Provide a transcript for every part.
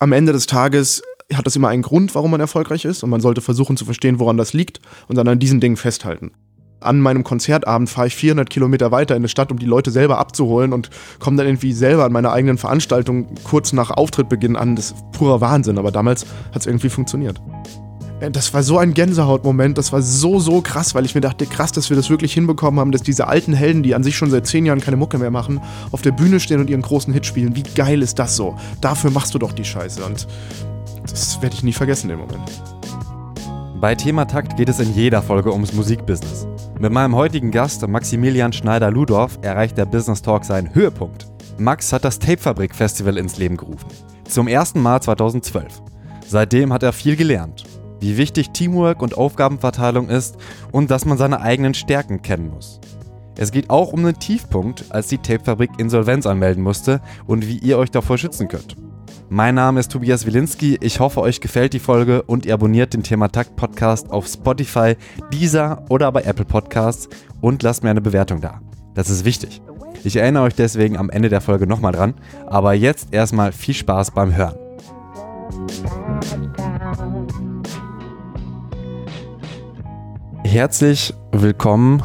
am Ende des Tages hat das immer einen Grund, warum man erfolgreich ist und man sollte versuchen zu verstehen, woran das liegt und dann an diesen Dingen festhalten. An meinem Konzertabend fahre ich 400 Kilometer weiter in eine Stadt, um die Leute selber abzuholen und komme dann irgendwie selber an meiner eigenen Veranstaltung kurz nach Auftrittbeginn an. Das ist purer Wahnsinn, aber damals hat es irgendwie funktioniert. Das war so ein Gänsehautmoment, das war so, so krass, weil ich mir dachte, krass, dass wir das wirklich hinbekommen haben, dass diese alten Helden, die an sich schon seit zehn Jahren keine Mucke mehr machen, auf der Bühne stehen und ihren großen Hit spielen. Wie geil ist das so? Dafür machst du doch die Scheiße und das werde ich nie vergessen im Moment. Bei Thema Takt geht es in jeder Folge ums Musikbusiness. Mit meinem heutigen Gast Maximilian Schneider-Ludorf erreicht der Business Talk seinen Höhepunkt. Max hat das Tapefabrik Festival ins Leben gerufen. Zum ersten Mal 2012. Seitdem hat er viel gelernt. Wie wichtig Teamwork und Aufgabenverteilung ist und dass man seine eigenen Stärken kennen muss. Es geht auch um den Tiefpunkt, als die Tapefabrik Insolvenz anmelden musste und wie ihr euch davor schützen könnt. Mein Name ist Tobias Wilinski. Ich hoffe, euch gefällt die Folge und ihr abonniert den Thema Takt Podcast auf Spotify, Deezer oder bei Apple Podcasts und lasst mir eine Bewertung da. Das ist wichtig. Ich erinnere euch deswegen am Ende der Folge nochmal dran. Aber jetzt erstmal viel Spaß beim Hören. Herzlich willkommen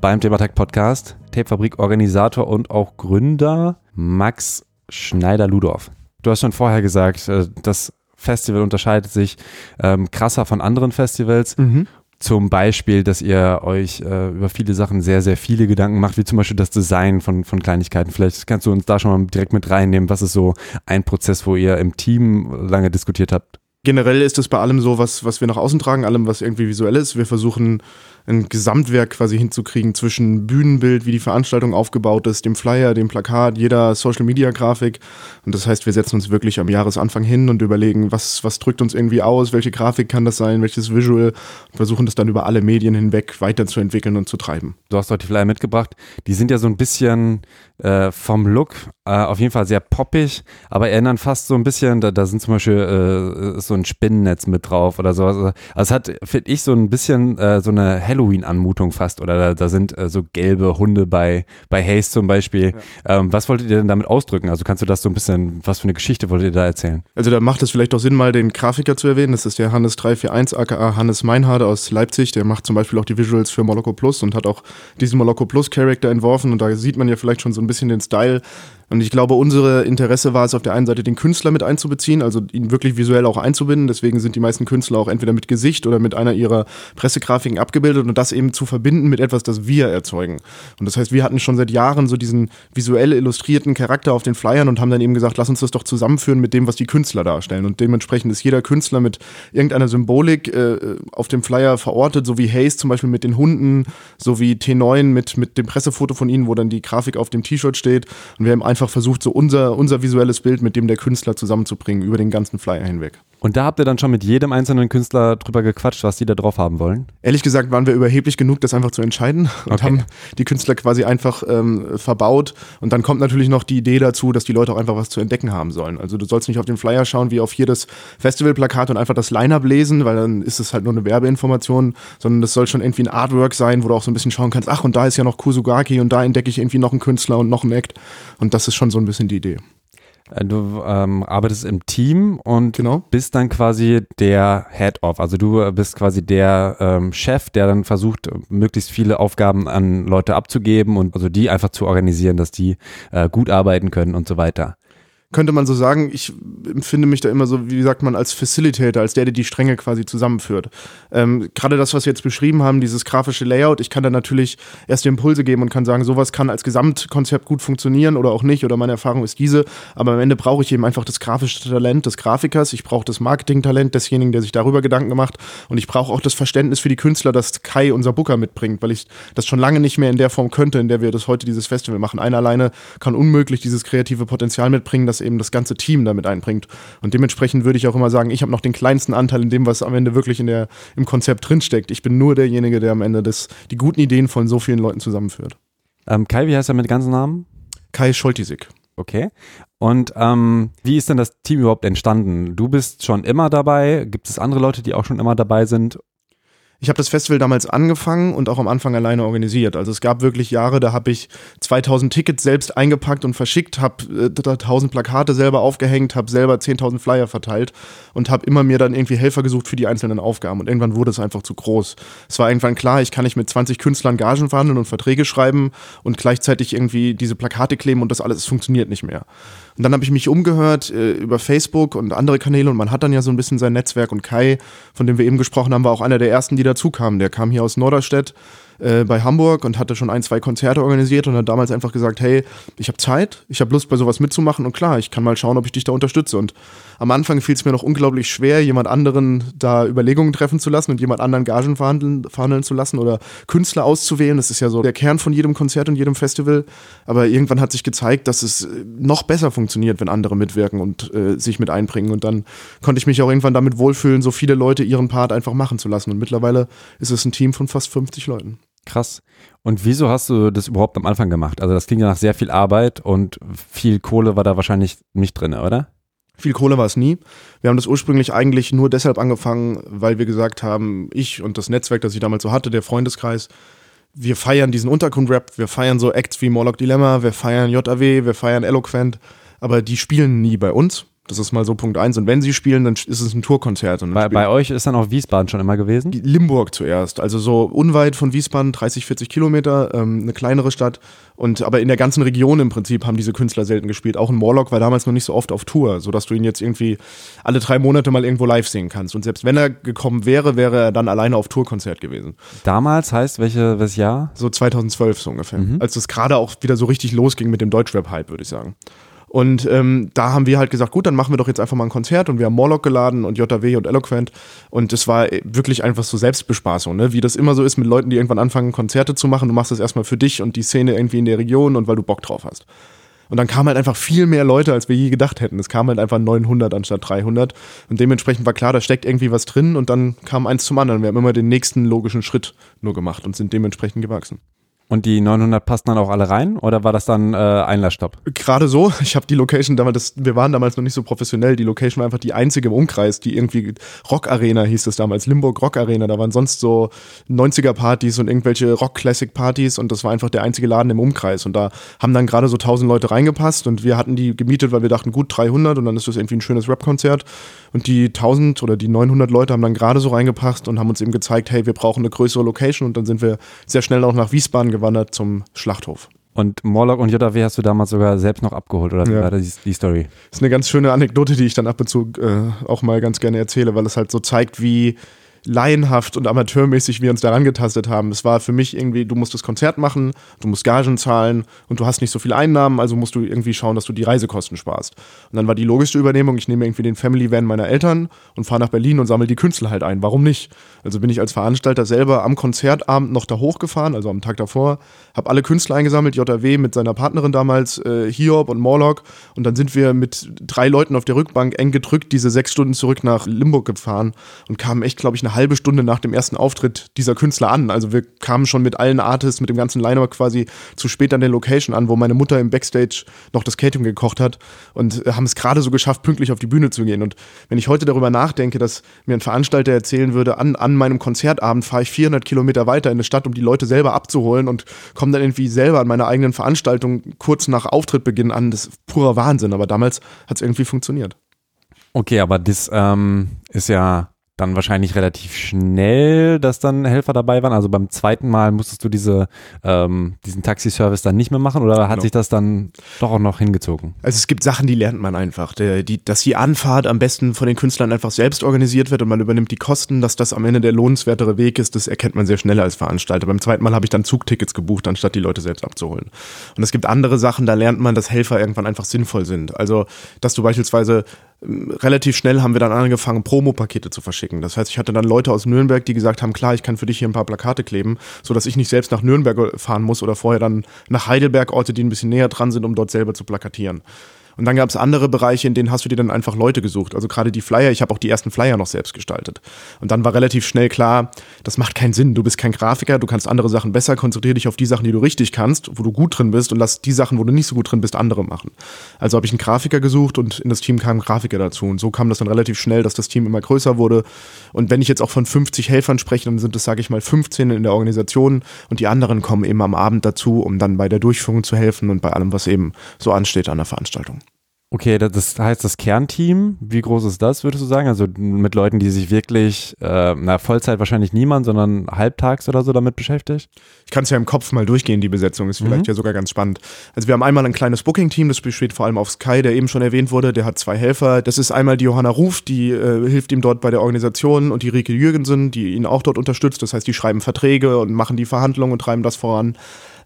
beim Takt Podcast. Tapefabrik Organisator und auch Gründer Max Schneider-Ludorf. Du hast schon vorher gesagt, äh, das Festival unterscheidet sich ähm, krasser von anderen Festivals. Mhm. Zum Beispiel, dass ihr euch äh, über viele Sachen sehr, sehr viele Gedanken macht, wie zum Beispiel das Design von, von Kleinigkeiten. Vielleicht kannst du uns da schon mal direkt mit reinnehmen. Was ist so ein Prozess, wo ihr im Team lange diskutiert habt? Generell ist es bei allem so, was, was wir nach außen tragen, allem, was irgendwie visuell ist. Wir versuchen ein Gesamtwerk quasi hinzukriegen zwischen Bühnenbild, wie die Veranstaltung aufgebaut ist, dem Flyer, dem Plakat, jeder Social Media Grafik. Und das heißt, wir setzen uns wirklich am Jahresanfang hin und überlegen, was, was drückt uns irgendwie aus, welche Grafik kann das sein, welches Visual und versuchen das dann über alle Medien hinweg weiterzuentwickeln und zu treiben. Du hast heute die Flyer mitgebracht. Die sind ja so ein bisschen äh, vom Look äh, auf jeden Fall sehr poppig, aber erinnern fast so ein bisschen, da, da sind zum Beispiel äh, so ein Spinnennetz mit drauf oder sowas. Also es hat, finde ich, so ein bisschen äh, so eine helle Halloween-Anmutung fast. Oder da, da sind äh, so gelbe Hunde bei, bei Haze zum Beispiel. Ja. Ähm, was wolltet ihr denn damit ausdrücken? Also kannst du das so ein bisschen, was für eine Geschichte wolltet ihr da erzählen? Also da macht es vielleicht auch Sinn, mal den Grafiker zu erwähnen. Das ist der Hannes 341 aka Hannes Meinhardt aus Leipzig. Der macht zum Beispiel auch die Visuals für Moloko Plus und hat auch diesen Moloko Plus Charakter entworfen. Und da sieht man ja vielleicht schon so ein bisschen den Style und ich glaube, unsere Interesse war es auf der einen Seite, den Künstler mit einzubeziehen, also ihn wirklich visuell auch einzubinden. Deswegen sind die meisten Künstler auch entweder mit Gesicht oder mit einer ihrer Pressegrafiken abgebildet und das eben zu verbinden mit etwas, das wir erzeugen. Und das heißt, wir hatten schon seit Jahren so diesen visuell illustrierten Charakter auf den Flyern und haben dann eben gesagt, lass uns das doch zusammenführen mit dem, was die Künstler darstellen. Und dementsprechend ist jeder Künstler mit irgendeiner Symbolik äh, auf dem Flyer verortet, so wie Hayes zum Beispiel mit den Hunden, so wie T9 mit, mit dem Pressefoto von ihnen, wo dann die Grafik auf dem T-Shirt steht. Und wir haben einfach einfach versucht, so unser, unser visuelles Bild mit dem der Künstler zusammenzubringen über den ganzen Flyer hinweg. Und da habt ihr dann schon mit jedem einzelnen Künstler drüber gequatscht, was die da drauf haben wollen? Ehrlich gesagt waren wir überheblich genug, das einfach zu entscheiden und okay. haben die Künstler quasi einfach ähm, verbaut. Und dann kommt natürlich noch die Idee dazu, dass die Leute auch einfach was zu entdecken haben sollen. Also du sollst nicht auf den Flyer schauen wie auf jedes Festivalplakat und einfach das Line-Up lesen, weil dann ist es halt nur eine Werbeinformation, sondern das soll schon irgendwie ein Artwork sein, wo du auch so ein bisschen schauen kannst, ach und da ist ja noch Kusugaki und da entdecke ich irgendwie noch einen Künstler und noch einen Act. Und das ist schon so ein bisschen die Idee. Äh, du ähm, arbeitest im Team und genau. bist dann quasi der Head-Off. Also du bist quasi der ähm, Chef, der dann versucht, möglichst viele Aufgaben an Leute abzugeben und also die einfach zu organisieren, dass die äh, gut arbeiten können und so weiter könnte man so sagen, ich empfinde mich da immer so, wie sagt man, als Facilitator, als der, der die Stränge quasi zusammenführt. Ähm, Gerade das, was wir jetzt beschrieben haben, dieses grafische Layout, ich kann da natürlich erst die Impulse geben und kann sagen, sowas kann als Gesamtkonzept gut funktionieren oder auch nicht, oder meine Erfahrung ist diese, aber am Ende brauche ich eben einfach das grafische Talent des Grafikers, ich brauche das Marketingtalent desjenigen, der sich darüber Gedanken macht und ich brauche auch das Verständnis für die Künstler, das Kai, unser Booker, mitbringt, weil ich das schon lange nicht mehr in der Form könnte, in der wir das heute dieses Festival machen. Einer alleine kann unmöglich dieses kreative Potenzial mitbringen, das eben das ganze Team damit einbringt. Und dementsprechend würde ich auch immer sagen, ich habe noch den kleinsten Anteil in dem, was am Ende wirklich in der, im Konzept drinsteckt. Ich bin nur derjenige, der am Ende das, die guten Ideen von so vielen Leuten zusammenführt. Ähm, Kai, wie heißt er mit ganzen Namen? Kai Scholtisik. Okay. Und ähm, wie ist denn das Team überhaupt entstanden? Du bist schon immer dabei. Gibt es andere Leute, die auch schon immer dabei sind? Ich habe das Festival damals angefangen und auch am Anfang alleine organisiert. Also es gab wirklich Jahre, da habe ich 2000 Tickets selbst eingepackt und verschickt, habe äh, 1000 Plakate selber aufgehängt, habe selber 10.000 Flyer verteilt und habe immer mir dann irgendwie Helfer gesucht für die einzelnen Aufgaben. Und irgendwann wurde es einfach zu groß. Es war irgendwann klar, ich kann nicht mit 20 Künstlern Gagen verhandeln und Verträge schreiben und gleichzeitig irgendwie diese Plakate kleben und das alles, es funktioniert nicht mehr. Und dann habe ich mich umgehört äh, über Facebook und andere Kanäle und man hat dann ja so ein bisschen sein Netzwerk und Kai, von dem wir eben gesprochen haben, war auch einer der ersten, die dazu kamen. Der kam hier aus Norderstedt äh, bei Hamburg und hatte schon ein, zwei Konzerte organisiert und hat damals einfach gesagt, hey, ich habe Zeit, ich habe Lust bei sowas mitzumachen und klar, ich kann mal schauen, ob ich dich da unterstütze. Und am Anfang fiel es mir noch unglaublich schwer, jemand anderen da Überlegungen treffen zu lassen und jemand anderen Gagen verhandeln, verhandeln zu lassen oder Künstler auszuwählen. Das ist ja so der Kern von jedem Konzert und jedem Festival. Aber irgendwann hat sich gezeigt, dass es noch besser funktioniert, wenn andere mitwirken und äh, sich mit einbringen. Und dann konnte ich mich auch irgendwann damit wohlfühlen, so viele Leute ihren Part einfach machen zu lassen. Und mittlerweile ist es ein Team von fast 50 Leuten. Krass. Und wieso hast du das überhaupt am Anfang gemacht? Also das klingt ja nach sehr viel Arbeit und viel Kohle war da wahrscheinlich nicht drin, oder? Viel Kohle war es nie. Wir haben das ursprünglich eigentlich nur deshalb angefangen, weil wir gesagt haben, ich und das Netzwerk, das ich damals so hatte, der Freundeskreis, wir feiern diesen Untergrund-Rap, wir feiern so Acts wie Morlock Dilemma, wir feiern JAW, wir feiern Eloquent, aber die spielen nie bei uns. Das ist mal so Punkt eins. Und wenn sie spielen, dann ist es ein Tourkonzert. Bei, bei, euch ist dann auch Wiesbaden schon immer gewesen? Limburg zuerst. Also so unweit von Wiesbaden, 30, 40 Kilometer, ähm, eine kleinere Stadt. Und aber in der ganzen Region im Prinzip haben diese Künstler selten gespielt. Auch ein Morlock war damals noch nicht so oft auf Tour, sodass du ihn jetzt irgendwie alle drei Monate mal irgendwo live sehen kannst. Und selbst wenn er gekommen wäre, wäre er dann alleine auf Tourkonzert gewesen. Damals heißt welche, welches Jahr? So 2012 so ungefähr. Mhm. Als es gerade auch wieder so richtig losging mit dem Deutschrap-Hype, würde ich sagen. Und ähm, da haben wir halt gesagt, gut, dann machen wir doch jetzt einfach mal ein Konzert und wir haben Morlock geladen und JW und Eloquent und es war wirklich einfach so Selbstbespaßung, ne? wie das immer so ist mit Leuten, die irgendwann anfangen, Konzerte zu machen. Du machst das erstmal für dich und die Szene irgendwie in der Region und weil du Bock drauf hast. Und dann kamen halt einfach viel mehr Leute, als wir je gedacht hätten. Es kamen halt einfach 900 anstatt 300. Und dementsprechend war klar, da steckt irgendwie was drin. Und dann kam eins zum anderen. Wir haben immer den nächsten logischen Schritt nur gemacht und sind dementsprechend gewachsen. Und die 900 passten dann auch alle rein oder war das dann äh, Einlassstopp? Gerade so. Ich habe die Location damals, das, wir waren damals noch nicht so professionell. Die Location war einfach die einzige im Umkreis, die irgendwie Rock Arena hieß es damals, Limburg Rock Arena. Da waren sonst so 90er Partys und irgendwelche Rock Classic Partys und das war einfach der einzige Laden im Umkreis. Und da haben dann gerade so 1000 Leute reingepasst und wir hatten die gemietet, weil wir dachten, gut 300 und dann ist das irgendwie ein schönes Rap-Konzert. Und die 1000 oder die 900 Leute haben dann gerade so reingepasst und haben uns eben gezeigt, hey, wir brauchen eine größere Location und dann sind wir sehr schnell auch nach Wiesbaden gewandert zum Schlachthof. Und Morlock und JW hast du damals sogar selbst noch abgeholt, oder wie ja. war das, die Story? Das ist eine ganz schöne Anekdote, die ich dann ab und zu äh, auch mal ganz gerne erzähle, weil es halt so zeigt, wie laienhaft und amateurmäßig wir uns daran getastet haben. Es war für mich irgendwie, du musst das Konzert machen, du musst Gagen zahlen und du hast nicht so viele Einnahmen, also musst du irgendwie schauen, dass du die Reisekosten sparst. Und dann war die logische Übernehmung, ich nehme irgendwie den Family Van meiner Eltern und fahre nach Berlin und sammle die Künstler halt ein. Warum nicht? Also bin ich als Veranstalter selber am Konzertabend noch da hochgefahren, also am Tag davor, habe alle Künstler eingesammelt, JW mit seiner Partnerin damals, äh, Hiob und Morlock und dann sind wir mit drei Leuten auf der Rückbank eng gedrückt diese sechs Stunden zurück nach Limburg gefahren und kamen echt, glaube ich, eine halbe Stunde nach dem ersten Auftritt dieser Künstler an. Also wir kamen schon mit allen Artists, mit dem ganzen Line-Up quasi zu spät an der Location an, wo meine Mutter im Backstage noch das Catering gekocht hat und haben es gerade so geschafft, pünktlich auf die Bühne zu gehen. Und wenn ich heute darüber nachdenke, dass mir ein Veranstalter erzählen würde, an, an meinem Konzertabend fahre ich 400 Kilometer weiter in eine Stadt, um die Leute selber abzuholen und komme dann irgendwie selber an meiner eigenen Veranstaltung kurz nach Auftrittbeginn an, das ist purer Wahnsinn. Aber damals hat es irgendwie funktioniert. Okay, aber das ähm, ist ja dann wahrscheinlich relativ schnell, dass dann Helfer dabei waren. Also beim zweiten Mal musstest du diese, ähm, diesen Taxiservice dann nicht mehr machen oder hat genau. sich das dann doch auch noch hingezogen? Also es gibt Sachen, die lernt man einfach. Der, die, dass die Anfahrt am besten von den Künstlern einfach selbst organisiert wird und man übernimmt die Kosten, dass das am Ende der lohnenswertere Weg ist, das erkennt man sehr schnell als Veranstalter. Beim zweiten Mal habe ich dann Zugtickets gebucht, anstatt die Leute selbst abzuholen. Und es gibt andere Sachen, da lernt man, dass Helfer irgendwann einfach sinnvoll sind. Also, dass du beispielsweise relativ schnell haben wir dann angefangen, Promo-Pakete zu verschicken. Das heißt, ich hatte dann Leute aus Nürnberg, die gesagt haben, klar, ich kann für dich hier ein paar Plakate kleben, sodass ich nicht selbst nach Nürnberg fahren muss oder vorher dann nach Heidelberg, Orte, die ein bisschen näher dran sind, um dort selber zu plakatieren. Und dann gab es andere Bereiche, in denen hast du dir dann einfach Leute gesucht. Also gerade die Flyer, ich habe auch die ersten Flyer noch selbst gestaltet. Und dann war relativ schnell klar, das macht keinen Sinn. Du bist kein Grafiker, du kannst andere Sachen besser, konzentriere dich auf die Sachen, die du richtig kannst, wo du gut drin bist und lass die Sachen, wo du nicht so gut drin bist, andere machen. Also habe ich einen Grafiker gesucht und in das Team kam ein Grafiker dazu. Und so kam das dann relativ schnell, dass das Team immer größer wurde. Und wenn ich jetzt auch von 50 Helfern spreche, dann sind es, sage ich mal, 15 in der Organisation und die anderen kommen eben am Abend dazu, um dann bei der Durchführung zu helfen und bei allem, was eben so ansteht an der Veranstaltung. Okay, das heißt das Kernteam, wie groß ist das, würdest du sagen? Also mit Leuten, die sich wirklich, äh, na, Vollzeit wahrscheinlich niemand, sondern halbtags oder so damit beschäftigt? Ich kann es ja im Kopf mal durchgehen, die Besetzung ist vielleicht mhm. ja sogar ganz spannend. Also wir haben einmal ein kleines Booking-Team, das besteht vor allem auf Sky, der eben schon erwähnt wurde, der hat zwei Helfer. Das ist einmal die Johanna Ruf, die äh, hilft ihm dort bei der Organisation und die Rike Jürgensen, die ihn auch dort unterstützt. Das heißt, die schreiben Verträge und machen die Verhandlungen und treiben das voran.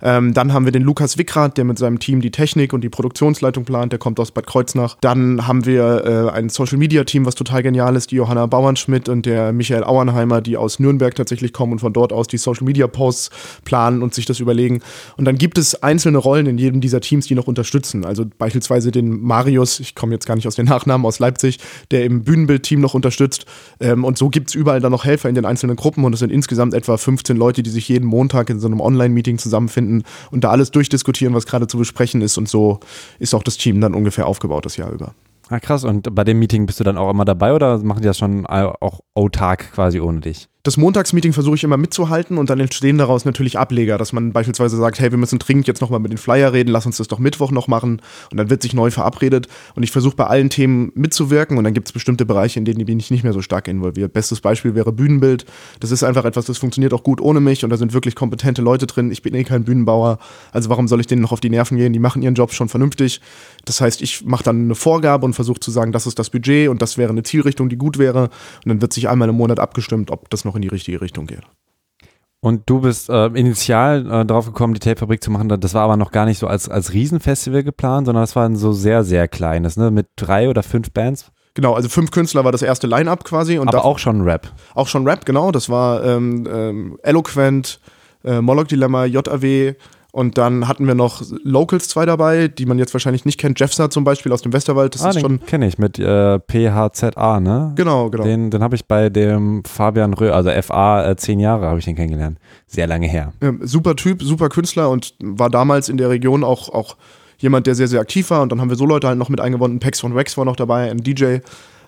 Ähm, dann haben wir den Lukas Wickrath, der mit seinem Team die Technik und die Produktionsleitung plant. Der kommt aus Bad Kreuznach. Dann haben wir äh, ein Social Media Team, was total genial ist, die Johanna Bauernschmidt und der Michael Auernheimer, die aus Nürnberg tatsächlich kommen und von dort aus die Social Media Posts planen und sich das überlegen. Und dann gibt es einzelne Rollen in jedem dieser Teams, die noch unterstützen. Also beispielsweise den Marius, ich komme jetzt gar nicht aus den Nachnamen, aus Leipzig, der im Bühnenbildteam noch unterstützt. Ähm, und so gibt es überall dann noch Helfer in den einzelnen Gruppen und es sind insgesamt etwa 15 Leute, die sich jeden Montag in so einem Online-Meeting zusammenfinden finden und da alles durchdiskutieren, was gerade zu besprechen ist. Und so ist auch das Team dann ungefähr aufgebaut das Jahr über. Ah, krass. Und bei dem Meeting bist du dann auch immer dabei oder machen die das schon auch autark quasi ohne dich? Das Montagsmeeting versuche ich immer mitzuhalten und dann entstehen daraus natürlich Ableger, dass man beispielsweise sagt, hey, wir müssen dringend jetzt nochmal mit den Flyer reden, lass uns das doch Mittwoch noch machen und dann wird sich neu verabredet und ich versuche bei allen Themen mitzuwirken und dann gibt es bestimmte Bereiche, in denen bin ich nicht mehr so stark involviert. Bestes Beispiel wäre Bühnenbild. Das ist einfach etwas, das funktioniert auch gut ohne mich und da sind wirklich kompetente Leute drin. Ich bin eh kein Bühnenbauer, also warum soll ich denen noch auf die Nerven gehen? Die machen ihren Job schon vernünftig. Das heißt, ich mache dann eine Vorgabe und versuche zu sagen, das ist das Budget und das wäre eine Zielrichtung, die gut wäre und dann wird sich einmal im Monat abgestimmt, ob das noch in die richtige Richtung geht. Und du bist äh, initial äh, drauf gekommen, die Tapefabrik zu machen. Das war aber noch gar nicht so als, als Riesenfestival geplant, sondern das war ein so sehr, sehr kleines, ne? Mit drei oder fünf Bands. Genau, also fünf Künstler war das erste Line-Up quasi. Und aber auch schon Rap. Auch schon Rap, genau. Das war ähm, ähm, Eloquent, äh, Moloch Dilemma, JAW, und dann hatten wir noch Locals zwei dabei, die man jetzt wahrscheinlich nicht kennt. Jeffsa zum Beispiel aus dem Westerwald. Das ah, ist den schon. kenne ich mit äh, PHZA, ne? Genau, genau. Den, den habe ich bei dem Fabian Röhr, also FA, äh, zehn Jahre habe ich den kennengelernt. Sehr lange her. Ja, super Typ, super Künstler und war damals in der Region auch, auch jemand, der sehr, sehr aktiv war. Und dann haben wir so Leute halt noch mit eingewonnen. Pex von Wax war noch dabei, ein DJ.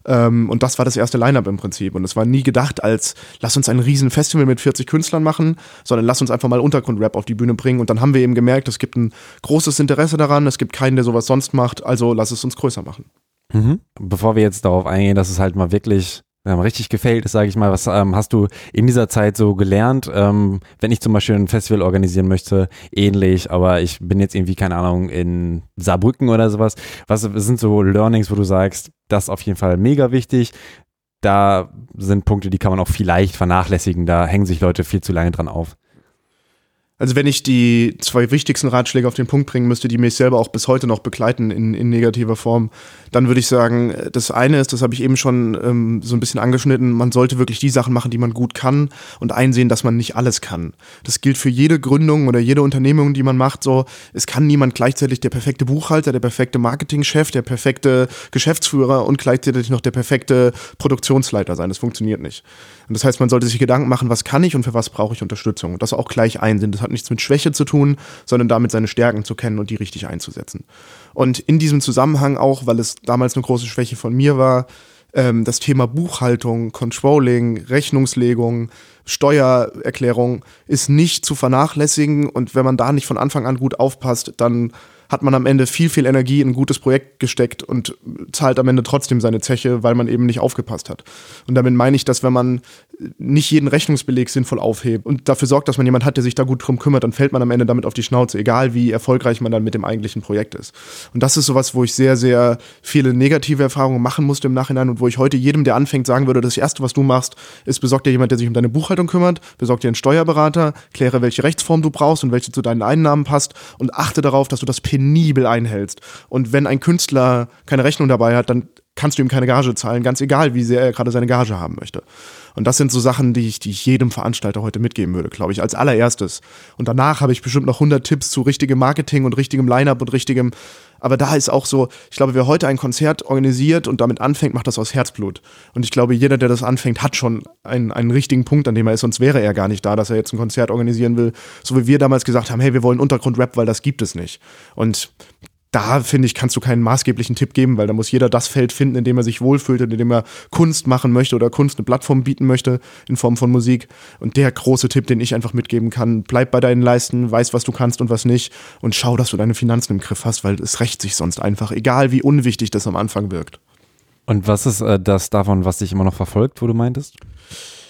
Ähm, und das war das erste Line-Up im Prinzip. Und es war nie gedacht als, lass uns ein riesen Festival mit 40 Künstlern machen, sondern lass uns einfach mal Untergrundrap auf die Bühne bringen. Und dann haben wir eben gemerkt, es gibt ein großes Interesse daran, es gibt keinen, der sowas sonst macht, also lass es uns größer machen. Mhm. Bevor wir jetzt darauf eingehen, dass es halt mal wirklich ähm, richtig gefällt ist, sage ich mal. Was ähm, hast du in dieser Zeit so gelernt? Ähm, wenn ich zum Beispiel ein Festival organisieren möchte, ähnlich, aber ich bin jetzt irgendwie, keine Ahnung, in Saarbrücken oder sowas. Was sind so Learnings, wo du sagst, das ist auf jeden Fall mega wichtig? Da sind Punkte, die kann man auch vielleicht vernachlässigen. Da hängen sich Leute viel zu lange dran auf. Also wenn ich die zwei wichtigsten Ratschläge auf den Punkt bringen müsste, die mich selber auch bis heute noch begleiten in, in negativer Form, dann würde ich sagen, das eine ist, das habe ich eben schon ähm, so ein bisschen angeschnitten, man sollte wirklich die Sachen machen, die man gut kann und einsehen, dass man nicht alles kann. Das gilt für jede Gründung oder jede Unternehmung, die man macht. So, es kann niemand gleichzeitig der perfekte Buchhalter, der perfekte Marketingchef, der perfekte Geschäftsführer und gleichzeitig noch der perfekte Produktionsleiter sein. Das funktioniert nicht. Und das heißt, man sollte sich Gedanken machen, was kann ich und für was brauche ich Unterstützung. Und das auch gleich einsehen. Das hat nichts mit Schwäche zu tun, sondern damit seine Stärken zu kennen und die richtig einzusetzen. Und in diesem Zusammenhang auch, weil es damals eine große Schwäche von mir war, ähm, das Thema Buchhaltung, Controlling, Rechnungslegung, Steuererklärung ist nicht zu vernachlässigen. Und wenn man da nicht von Anfang an gut aufpasst, dann hat man am Ende viel, viel Energie in ein gutes Projekt gesteckt und zahlt am Ende trotzdem seine Zeche, weil man eben nicht aufgepasst hat. Und damit meine ich, dass wenn man nicht jeden Rechnungsbeleg sinnvoll aufhebt und dafür sorgt, dass man jemand hat, der sich da gut drum kümmert, dann fällt man am Ende damit auf die Schnauze, egal wie erfolgreich man dann mit dem eigentlichen Projekt ist. Und das ist sowas, wo ich sehr, sehr viele negative Erfahrungen machen musste im Nachhinein und wo ich heute jedem, der anfängt, sagen würde, das Erste, was du machst, ist, besorg dir jemand, der sich um deine Buchhaltung kümmert, besorg dir einen Steuerberater, kläre, welche Rechtsform du brauchst und welche zu deinen Einnahmen passt und achte darauf, dass du das penibel einhältst. Und wenn ein Künstler keine Rechnung dabei hat, dann kannst du ihm keine Gage zahlen, ganz egal, wie sehr er gerade seine Gage haben möchte. Und das sind so Sachen, die ich, die ich jedem Veranstalter heute mitgeben würde, glaube ich, als allererstes. Und danach habe ich bestimmt noch 100 Tipps zu richtigem Marketing und richtigem Line-up und richtigem. Aber da ist auch so, ich glaube, wer heute ein Konzert organisiert und damit anfängt, macht das aus Herzblut. Und ich glaube, jeder, der das anfängt, hat schon einen, einen richtigen Punkt, an dem er ist, sonst wäre er gar nicht da, dass er jetzt ein Konzert organisieren will. So wie wir damals gesagt haben, hey, wir wollen Untergrund-Rap, weil das gibt es nicht. Und da finde ich, kannst du keinen maßgeblichen Tipp geben, weil da muss jeder das Feld finden, in dem er sich wohlfühlt und in dem er Kunst machen möchte oder Kunst eine Plattform bieten möchte in Form von Musik. Und der große Tipp, den ich einfach mitgeben kann, bleib bei deinen Leisten, weiß, was du kannst und was nicht und schau, dass du deine Finanzen im Griff hast, weil es rächt sich sonst einfach, egal wie unwichtig das am Anfang wirkt. Und was ist äh, das davon, was dich immer noch verfolgt, wo du meintest?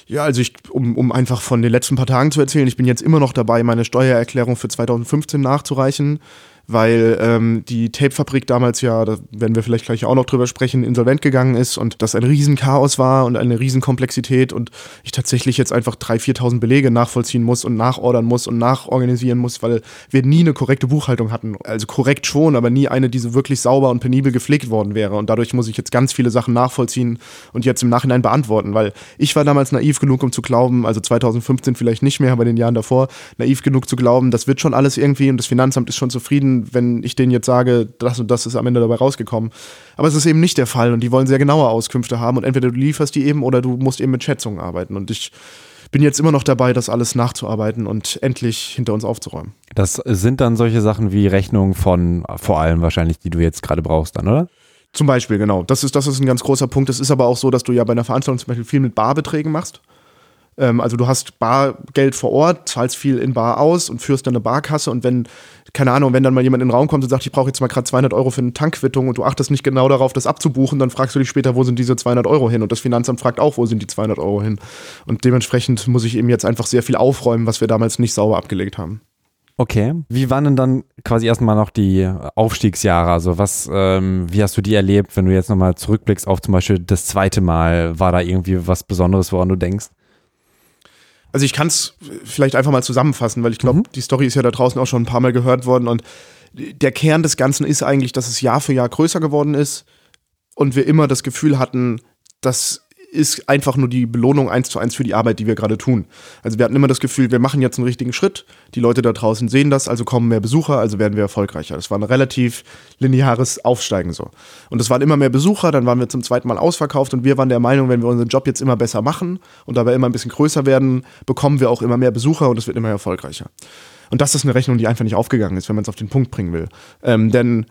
Ja, also ich, um, um einfach von den letzten paar Tagen zu erzählen, ich bin jetzt immer noch dabei, meine Steuererklärung für 2015 nachzureichen weil ähm, die Tapefabrik damals ja, da werden wir vielleicht gleich auch noch drüber sprechen, insolvent gegangen ist und das ein Riesenchaos war und eine Riesenkomplexität und ich tatsächlich jetzt einfach 3.000, 4.000 Belege nachvollziehen muss und nachordern muss und nachorganisieren muss, weil wir nie eine korrekte Buchhaltung hatten. Also korrekt schon, aber nie eine, die so wirklich sauber und penibel gepflegt worden wäre und dadurch muss ich jetzt ganz viele Sachen nachvollziehen und jetzt im Nachhinein beantworten, weil ich war damals naiv genug, um zu glauben, also 2015 vielleicht nicht mehr, aber in den Jahren davor, naiv genug zu glauben, das wird schon alles irgendwie und das Finanzamt ist schon zufrieden wenn ich denen jetzt sage, das und das ist am Ende dabei rausgekommen. Aber es ist eben nicht der Fall und die wollen sehr genaue Auskünfte haben und entweder du lieferst die eben oder du musst eben mit Schätzungen arbeiten. Und ich bin jetzt immer noch dabei, das alles nachzuarbeiten und endlich hinter uns aufzuräumen. Das sind dann solche Sachen wie Rechnungen von vor allem wahrscheinlich, die du jetzt gerade brauchst dann, oder? Zum Beispiel, genau. Das ist, das ist ein ganz großer Punkt. Es ist aber auch so, dass du ja bei einer Veranstaltung zum Beispiel viel mit Barbeträgen machst. Ähm, also du hast Bargeld vor Ort, zahlst viel in Bar aus und führst dann eine Barkasse und wenn, keine Ahnung, wenn dann mal jemand in den Raum kommt und sagt, ich brauche jetzt mal gerade 200 Euro für eine Tankquittung und du achtest nicht genau darauf, das abzubuchen, dann fragst du dich später, wo sind diese 200 Euro hin? Und das Finanzamt fragt auch, wo sind die 200 Euro hin? Und dementsprechend muss ich eben jetzt einfach sehr viel aufräumen, was wir damals nicht sauber abgelegt haben. Okay. Wie waren denn dann quasi erstmal noch die Aufstiegsjahre? Also was, ähm, wie hast du die erlebt, wenn du jetzt nochmal zurückblickst auf zum Beispiel das zweite Mal? War da irgendwie was Besonderes, woran du denkst? Also ich kann es vielleicht einfach mal zusammenfassen, weil ich glaube, mhm. die Story ist ja da draußen auch schon ein paar Mal gehört worden und der Kern des Ganzen ist eigentlich, dass es Jahr für Jahr größer geworden ist und wir immer das Gefühl hatten, dass ist einfach nur die Belohnung eins zu eins für die Arbeit, die wir gerade tun. Also wir hatten immer das Gefühl, wir machen jetzt einen richtigen Schritt, die Leute da draußen sehen das, also kommen mehr Besucher, also werden wir erfolgreicher. Das war ein relativ lineares Aufsteigen so. Und es waren immer mehr Besucher, dann waren wir zum zweiten Mal ausverkauft und wir waren der Meinung, wenn wir unseren Job jetzt immer besser machen und dabei immer ein bisschen größer werden, bekommen wir auch immer mehr Besucher und es wird immer erfolgreicher. Und das ist eine Rechnung, die einfach nicht aufgegangen ist, wenn man es auf den Punkt bringen will. Ähm, denn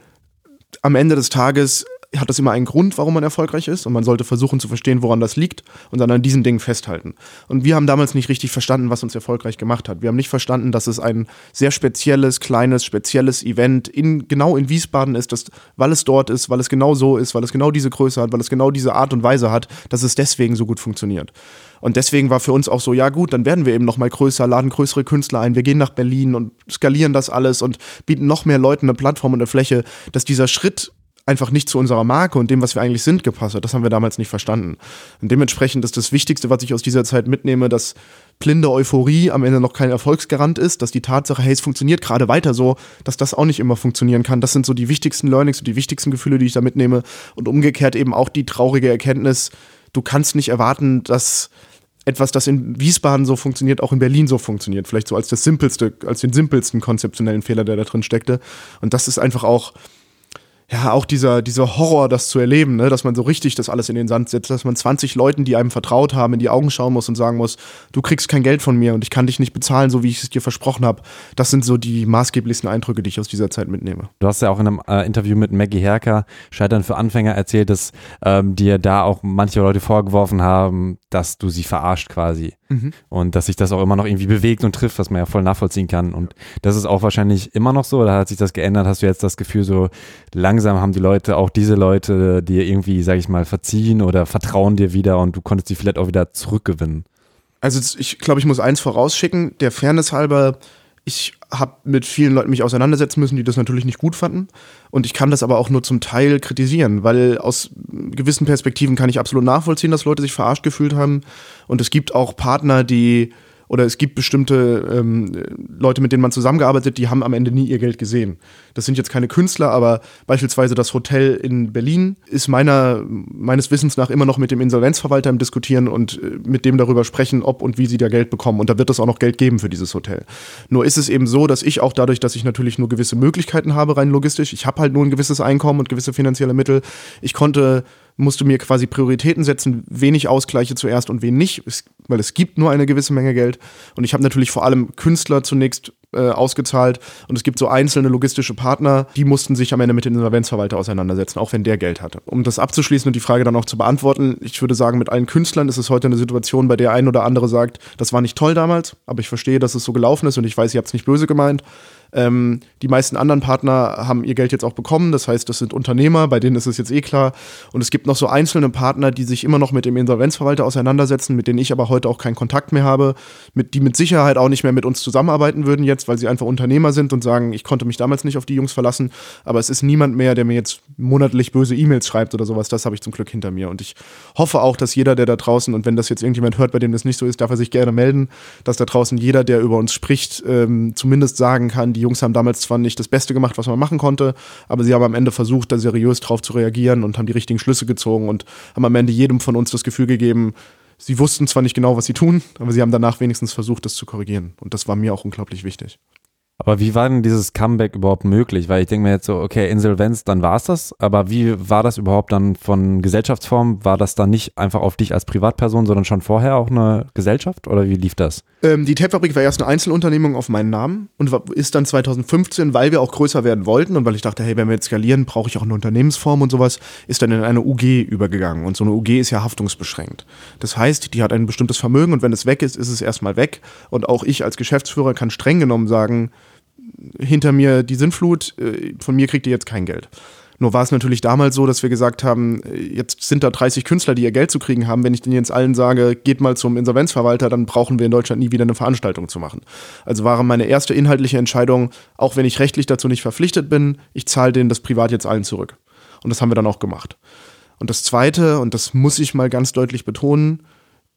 am Ende des Tages hat das immer einen Grund, warum man erfolgreich ist und man sollte versuchen zu verstehen, woran das liegt und dann an diesen Dingen festhalten. Und wir haben damals nicht richtig verstanden, was uns erfolgreich gemacht hat. Wir haben nicht verstanden, dass es ein sehr spezielles, kleines, spezielles Event in, genau in Wiesbaden ist, dass, weil es dort ist, weil es genau so ist, weil es genau diese Größe hat, weil es genau diese Art und Weise hat, dass es deswegen so gut funktioniert. Und deswegen war für uns auch so, ja gut, dann werden wir eben noch mal größer, laden größere Künstler ein, wir gehen nach Berlin und skalieren das alles und bieten noch mehr Leuten eine Plattform und eine Fläche, dass dieser Schritt einfach nicht zu unserer Marke und dem, was wir eigentlich sind, gepasst hat. Das haben wir damals nicht verstanden. Und dementsprechend ist das Wichtigste, was ich aus dieser Zeit mitnehme, dass blinde Euphorie am Ende noch kein Erfolgsgarant ist, dass die Tatsache, hey, es funktioniert gerade weiter so, dass das auch nicht immer funktionieren kann. Das sind so die wichtigsten Learnings und die wichtigsten Gefühle, die ich da mitnehme. Und umgekehrt eben auch die traurige Erkenntnis, du kannst nicht erwarten, dass etwas, das in Wiesbaden so funktioniert, auch in Berlin so funktioniert. Vielleicht so als das simpelste, als den simpelsten konzeptionellen Fehler, der da drin steckte. Und das ist einfach auch ja, auch dieser, dieser Horror, das zu erleben, ne? dass man so richtig das alles in den Sand setzt, dass man 20 Leuten, die einem vertraut haben, in die Augen schauen muss und sagen muss, du kriegst kein Geld von mir und ich kann dich nicht bezahlen, so wie ich es dir versprochen habe. Das sind so die maßgeblichsten Eindrücke, die ich aus dieser Zeit mitnehme. Du hast ja auch in einem äh, Interview mit Maggie Herker, Scheitern für Anfänger, erzählt, dass ähm, dir da auch manche Leute vorgeworfen haben, dass du sie verarscht quasi. Mhm. Und dass sich das auch immer noch irgendwie bewegt und trifft, was man ja voll nachvollziehen kann. Und das ist auch wahrscheinlich immer noch so, oder hat sich das geändert? Hast du jetzt das Gefühl, so langsam haben die Leute, auch diese Leute, dir irgendwie, sag ich mal, verziehen oder vertrauen dir wieder und du konntest sie vielleicht auch wieder zurückgewinnen? Also ich glaube, ich muss eins vorausschicken, der Fairness halber, ich habe mit vielen Leuten mich auseinandersetzen müssen, die das natürlich nicht gut fanden. Und ich kann das aber auch nur zum Teil kritisieren, weil aus gewissen Perspektiven kann ich absolut nachvollziehen, dass Leute sich verarscht gefühlt haben. Und es gibt auch Partner, die Oder es gibt bestimmte ähm, Leute, mit denen man zusammengearbeitet, die haben am Ende nie ihr Geld gesehen. Das sind jetzt keine Künstler, aber beispielsweise das Hotel in Berlin ist meiner, meines Wissens nach immer noch mit dem Insolvenzverwalter im Diskutieren und äh, mit dem darüber sprechen, ob und wie sie da Geld bekommen. Und da wird es auch noch Geld geben für dieses Hotel. Nur ist es eben so, dass ich auch dadurch, dass ich natürlich nur gewisse Möglichkeiten habe, rein logistisch, ich habe halt nur ein gewisses Einkommen und gewisse finanzielle Mittel, ich konnte musste mir quasi Prioritäten setzen, wen ich ausgleiche zuerst und wen nicht, weil es gibt nur eine gewisse Menge Geld. Und ich habe natürlich vor allem Künstler zunächst äh, ausgezahlt und es gibt so einzelne logistische Partner, die mussten sich am Ende mit dem Insolvenzverwalter auseinandersetzen, auch wenn der Geld hatte. Um das abzuschließen und die Frage dann auch zu beantworten, ich würde sagen, mit allen Künstlern ist es heute eine Situation, bei der ein oder andere sagt, das war nicht toll damals, aber ich verstehe, dass es so gelaufen ist und ich weiß, ihr habt es nicht böse gemeint. Ähm, die meisten anderen Partner haben ihr Geld jetzt auch bekommen. Das heißt, das sind Unternehmer, bei denen ist es jetzt eh klar. Und es gibt noch so einzelne Partner, die sich immer noch mit dem Insolvenzverwalter auseinandersetzen, mit denen ich aber heute auch keinen Kontakt mehr habe, mit, die mit Sicherheit auch nicht mehr mit uns zusammenarbeiten würden jetzt, weil sie einfach Unternehmer sind und sagen, ich konnte mich damals nicht auf die Jungs verlassen. Aber es ist niemand mehr, der mir jetzt monatlich böse E-Mails schreibt oder sowas. Das habe ich zum Glück hinter mir. Und ich hoffe auch, dass jeder, der da draußen, und wenn das jetzt irgendjemand hört, bei dem das nicht so ist, darf er sich gerne melden, dass da draußen jeder, der über uns spricht, ähm, zumindest sagen kann, die Jungs haben damals zwar nicht das Beste gemacht, was man machen konnte, aber sie haben am Ende versucht, da seriös drauf zu reagieren und haben die richtigen Schlüsse gezogen und haben am Ende jedem von uns das Gefühl gegeben, sie wussten zwar nicht genau, was sie tun, aber sie haben danach wenigstens versucht, das zu korrigieren. Und das war mir auch unglaublich wichtig. Aber wie war denn dieses Comeback überhaupt möglich? Weil ich denke mir jetzt so, okay, Insolvenz, dann war es das. Aber wie war das überhaupt dann von Gesellschaftsform? War das dann nicht einfach auf dich als Privatperson, sondern schon vorher auch eine Gesellschaft? Oder wie lief das? Ähm, die Tapfabrik war erst eine Einzelunternehmung auf meinen Namen und ist dann 2015, weil wir auch größer werden wollten und weil ich dachte, hey, wenn wir jetzt skalieren, brauche ich auch eine Unternehmensform und sowas, ist dann in eine UG übergegangen. Und so eine UG ist ja haftungsbeschränkt. Das heißt, die hat ein bestimmtes Vermögen und wenn es weg ist, ist es erstmal weg. Und auch ich als Geschäftsführer kann streng genommen sagen, hinter mir die Sintflut, äh, von mir kriegt ihr jetzt kein Geld. Nur war es natürlich damals so, dass wir gesagt haben, äh, jetzt sind da 30 Künstler, die ihr Geld zu kriegen haben. Wenn ich denen jetzt allen sage, geht mal zum Insolvenzverwalter, dann brauchen wir in Deutschland nie wieder eine Veranstaltung zu machen. Also war meine erste inhaltliche Entscheidung, auch wenn ich rechtlich dazu nicht verpflichtet bin, ich zahle denen das privat jetzt allen zurück. Und das haben wir dann auch gemacht. Und das Zweite, und das muss ich mal ganz deutlich betonen,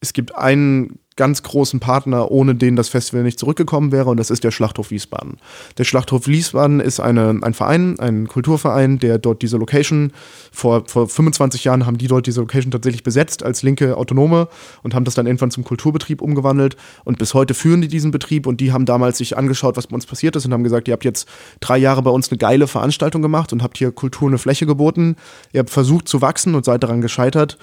es gibt einen ganz großen Partner, ohne den das Festival nicht zurückgekommen wäre, und das ist der Schlachthof Wiesbaden. Der Schlachthof Wiesbaden ist eine, ein Verein, ein Kulturverein, der dort diese Location, vor, vor 25 Jahren haben die dort diese Location tatsächlich besetzt als linke Autonome und haben das dann irgendwann zum Kulturbetrieb umgewandelt. Und bis heute führen die diesen Betrieb und die haben damals sich angeschaut, was bei uns passiert ist und haben gesagt, ihr habt jetzt drei Jahre bei uns eine geile Veranstaltung gemacht und habt hier Kultur eine Fläche geboten, ihr habt versucht zu wachsen und seid daran gescheitert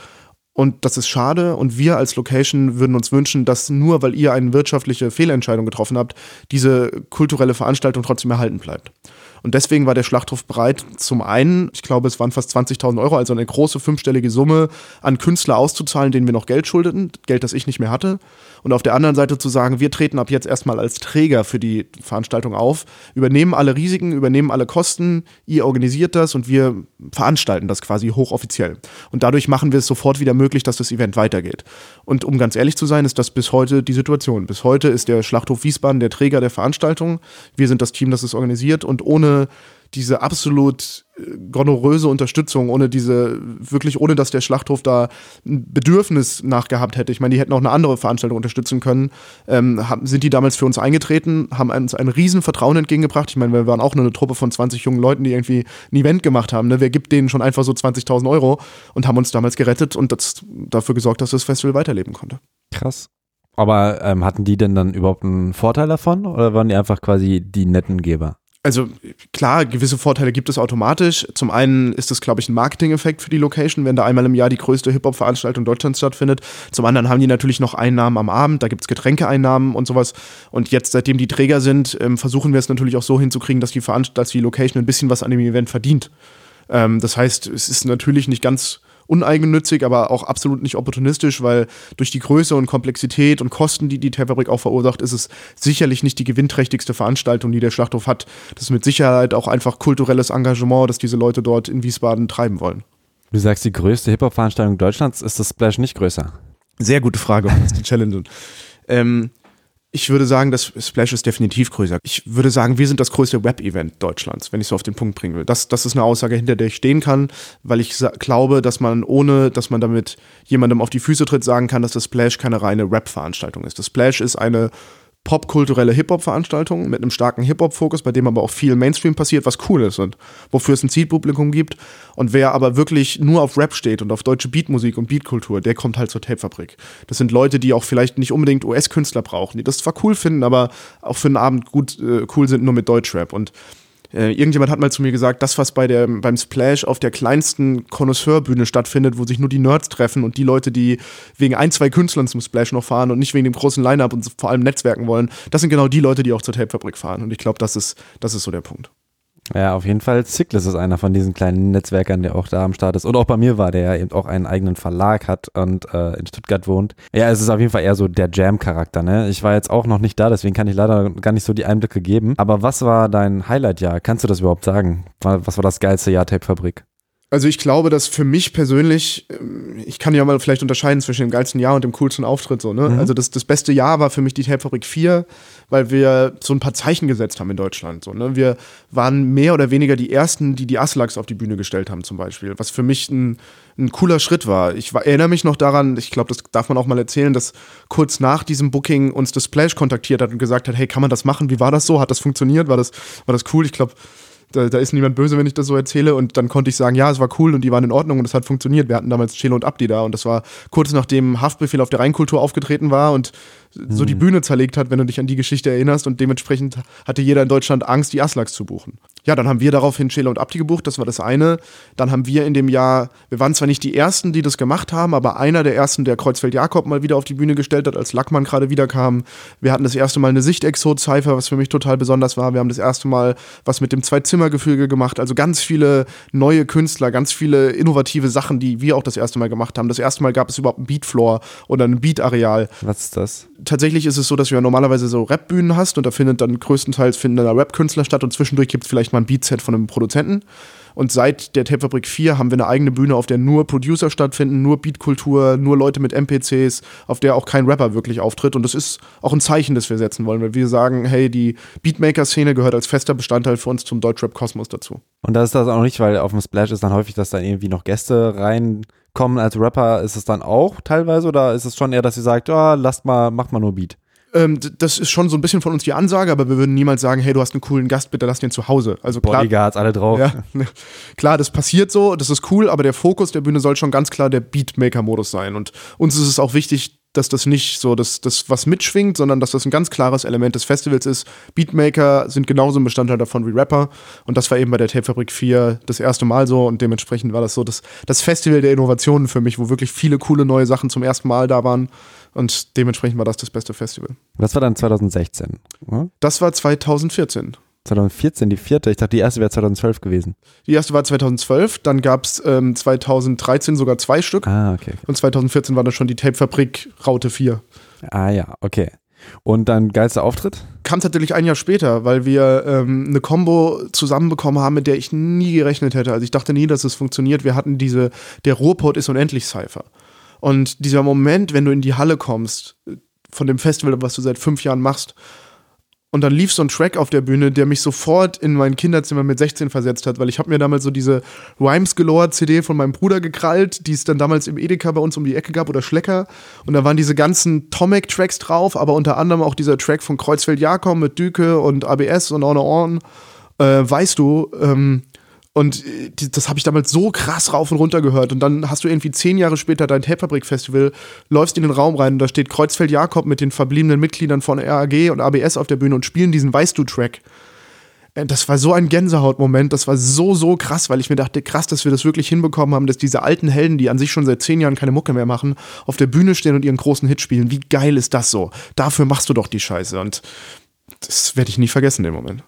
und das ist schade. Und wir als Location würden uns wünschen, dass nur weil ihr eine wirtschaftliche Fehlentscheidung getroffen habt, diese kulturelle Veranstaltung trotzdem erhalten bleibt. Und deswegen war der Schlachthof bereit, zum einen, ich glaube, es waren fast 20.000 Euro, also eine große fünfstellige Summe an Künstler auszuzahlen, denen wir noch Geld schuldeten, Geld, das ich nicht mehr hatte. Und auf der anderen Seite zu sagen, wir treten ab jetzt erstmal als Träger für die Veranstaltung auf, übernehmen alle Risiken, übernehmen alle Kosten, ihr organisiert das und wir veranstalten das quasi hochoffiziell. Und dadurch machen wir es sofort wieder möglich, dass das Event weitergeht. Und um ganz ehrlich zu sein, ist das bis heute die Situation. Bis heute ist der Schlachthof Wiesbaden der Träger der Veranstaltung. Wir sind das Team, das es organisiert und ohne diese absolut äh, gonoröse Unterstützung, ohne diese, wirklich ohne dass der Schlachthof da ein Bedürfnis nachgehabt hätte. Ich meine, die hätten auch eine andere Veranstaltung unterstützen können. Ähm, sind die damals für uns eingetreten, haben uns ein riesen Vertrauen entgegengebracht. Ich meine, wir waren auch nur eine Truppe von 20 jungen Leuten, die irgendwie ein Event gemacht haben. Ne? Wer gibt denen schon einfach so 20.000 Euro und haben uns damals gerettet und das, dafür gesorgt, dass das Festival weiterleben konnte. Krass. Aber ähm, hatten die denn dann überhaupt einen Vorteil davon oder waren die einfach quasi die netten Geber? Also klar, gewisse Vorteile gibt es automatisch. Zum einen ist es, glaube ich, ein Marketing-Effekt für die Location, wenn da einmal im Jahr die größte Hip-Hop-Veranstaltung Deutschlands stattfindet. Zum anderen haben die natürlich noch Einnahmen am Abend, da gibt es Getränkeeinnahmen und sowas. Und jetzt, seitdem die Träger sind, ähm, versuchen wir es natürlich auch so hinzukriegen, dass die, Veranst dass die Location ein bisschen was an dem Event verdient. Ähm, das heißt, es ist natürlich nicht ganz uneigennützig, aber auch absolut nicht opportunistisch, weil durch die Größe und Komplexität und Kosten, die die Teerfabrik auch verursacht, ist es sicherlich nicht die gewinnträchtigste Veranstaltung, die der Schlachthof hat. Das ist mit Sicherheit auch einfach kulturelles Engagement, das diese Leute dort in Wiesbaden treiben wollen. Du sagst, die größte Hip-Hop-Veranstaltung Deutschlands, ist das Splash nicht größer? Sehr gute Frage, das ist die Challenge. Ähm, Ich würde sagen, das Splash ist definitiv größer. Ich würde sagen, wir sind das größte Web-Event Deutschlands, wenn ich so auf den Punkt bringen will. Das, das ist eine Aussage, hinter der ich stehen kann, weil ich glaube, dass man ohne, dass man damit jemandem auf die Füße tritt, sagen kann, dass das Splash keine reine Rap-Veranstaltung ist. Das Splash ist eine popkulturelle Hip-Hop-Veranstaltung mit einem starken Hip-Hop-Fokus, bei dem aber auch viel Mainstream passiert, was cool ist und wofür es ein Zielpublikum gibt. Und wer aber wirklich nur auf Rap steht und auf deutsche Beatmusik und Beatkultur, der kommt halt zur Tapefabrik. Das sind Leute, die auch vielleicht nicht unbedingt US-Künstler brauchen, die das zwar cool finden, aber auch für einen Abend gut äh, cool sind nur mit Deutschrap. Und äh, irgendjemand hat mal zu mir gesagt, das, was bei der, beim Splash auf der kleinsten Connoisseurbühne stattfindet, wo sich nur die Nerds treffen und die Leute, die wegen ein, zwei Künstlern zum Splash noch fahren und nicht wegen dem großen Line-Up und vor allem Netzwerken wollen, das sind genau die Leute, die auch zur Tapefabrik fahren. Und ich glaube, das ist, das ist so der Punkt. Ja, auf jeden Fall. Zickless ist einer von diesen kleinen Netzwerkern, der auch da am Start ist. Und auch bei mir war, der ja eben auch einen eigenen Verlag hat und äh, in Stuttgart wohnt. Ja, es ist auf jeden Fall eher so der Jam-Charakter, ne? Ich war jetzt auch noch nicht da, deswegen kann ich leider gar nicht so die Einblicke geben. Aber was war dein Highlight-Jahr? Kannst du das überhaupt sagen? Was war das geilste Jahr Tape-Fabrik? Also ich glaube, dass für mich persönlich, ähm, ich kann ja mal vielleicht unterscheiden zwischen dem geilsten Jahr und dem coolsten Auftritt so, ne? Mhm. Also das, das beste Jahr war für mich die Tapefabrik 4, weil wir so ein paar Zeichen gesetzt haben in Deutschland. So, ne? Wir waren mehr oder weniger die ersten, die die Aslaks auf die Bühne gestellt haben, zum Beispiel. Was für mich ein, ein cooler Schritt war. Ich war, erinnere mich noch daran, ich glaube, das darf man auch mal erzählen, dass kurz nach diesem Booking uns das Splash kontaktiert hat und gesagt hat, hey, kann man das machen? Wie war das so? Hat das funktioniert? War das, war das cool? Ich glaube, da, da, ist niemand böse, wenn ich das so erzähle. Und dann konnte ich sagen, ja, es war cool und die waren in Ordnung und es hat funktioniert. Wir hatten damals Chelo und Abdi da und das war kurz nachdem Haftbefehl auf der Rheinkultur aufgetreten war und so die mhm. Bühne zerlegt hat, wenn du dich an die Geschichte erinnerst. Und dementsprechend hatte jeder in Deutschland Angst, die Aslaks zu buchen. Ja, dann haben wir daraufhin Schäler und Abdi gebucht, das war das eine. Dann haben wir in dem Jahr, wir waren zwar nicht die Ersten, die das gemacht haben, aber einer der Ersten, der Kreuzfeld Jakob mal wieder auf die Bühne gestellt hat, als Lackmann gerade wiederkam. Wir hatten das erste Mal eine Sichtexot-Cypher, was für mich total besonders war. Wir haben das erste Mal was mit dem Zwei-Zimmer-Gefüge gemacht. Also ganz viele neue Künstler, ganz viele innovative Sachen, die wir auch das erste Mal gemacht haben. Das erste Mal gab es überhaupt ein Beatfloor oder ein Beat-Areal. Was ist das? Tatsächlich ist es so, dass du ja normalerweise so Rap-Bühnen hast und da findet dann größtenteils finden da Rap-Künstler statt und zwischendurch gibt es vielleicht mal ein Beatset von einem Produzenten. Und seit der Tapefabrik 4 haben wir eine eigene Bühne, auf der nur Producer stattfinden, nur Beatkultur, nur Leute mit MPCs, auf der auch kein Rapper wirklich auftritt. Und das ist auch ein Zeichen, das wir setzen wollen, weil wir sagen, hey, die Beatmaker-Szene gehört als fester Bestandteil für uns zum Deutschrap-Kosmos dazu. Und das ist das auch nicht, weil auf dem Splash ist dann häufig, dass da irgendwie noch Gäste reinkommen als Rapper. Ist es dann auch teilweise oder ist es schon eher, dass ihr sagt, oh, lasst mal, macht mal nur Beat? Ähm, das ist schon so ein bisschen von uns die Ansage, aber wir würden niemals sagen, hey, du hast einen coolen Gast, bitte lass den zu Hause. Also klar, Bodyguards, alle drauf. Ja, klar, das passiert so, das ist cool, aber der Fokus der Bühne soll schon ganz klar der Beatmaker-Modus sein. Und uns ist es auch wichtig, dass das nicht so das, das was mitschwingt, sondern dass das ein ganz klares Element des Festivals ist. Beatmaker sind genauso ein Bestandteil davon wie Rapper. Und das war eben bei der Tapefabrik 4 das erste Mal so. Und dementsprechend war das so das, das Festival der Innovationen für mich, wo wirklich viele coole neue Sachen zum ersten Mal da waren. Und dementsprechend war das das beste Festival. Das war dann 2016? Oder? Das war 2014. 2014 die vierte. Ich dachte, die erste wäre 2012 gewesen. Die erste war 2012, dann gab es ähm, 2013 sogar zwei Stück. Ah, okay. Und 2014 war dann schon die Tapefabrik Raute 4. Ah ja, okay. Und dann geilster Auftritt? Kam tatsächlich ein Jahr später, weil wir ähm, eine Combo zusammenbekommen haben, mit der ich nie gerechnet hätte. Also ich dachte nie, dass es funktioniert. Wir hatten diese, der Ruhrpott ist unendlich Cypher. Und dieser Moment, wenn du in die Halle kommst, von dem Festival, was du seit fünf Jahren machst, und dann lief so ein Track auf der Bühne, der mich sofort in mein Kinderzimmer mit 16 versetzt hat, weil ich habe mir damals so diese Rhymes Galore CD von meinem Bruder gekrallt, die es dann damals im Edeka bei uns um die Ecke gab oder Schlecker. Und da waren diese ganzen Tomek-Tracks drauf, aber unter anderem auch dieser Track von Kreuzfeld Jakob mit Düke und ABS und On On. Äh, weißt du, ähm, und äh, das habe ich damals so krass rauf und runter gehört. Und dann hast du irgendwie zehn Jahre später dein Tapefabrik-Festival, läufst in den Raum rein und da steht Kreuzfeld Jakob mit den verbliebenen Mitgliedern von RAG und ABS auf der Bühne und spielen diesen Weißt du-Track. Äh, das war so ein Gänsehautmoment, das war so, so krass, weil ich mir dachte, krass, dass wir das wirklich hinbekommen haben, dass diese alten Helden, die an sich schon seit zehn Jahren keine Mucke mehr machen, auf der Bühne stehen und ihren großen Hit spielen. Wie geil ist das so? Dafür machst du doch die Scheiße. Und das werde ich nie vergessen, den Moment.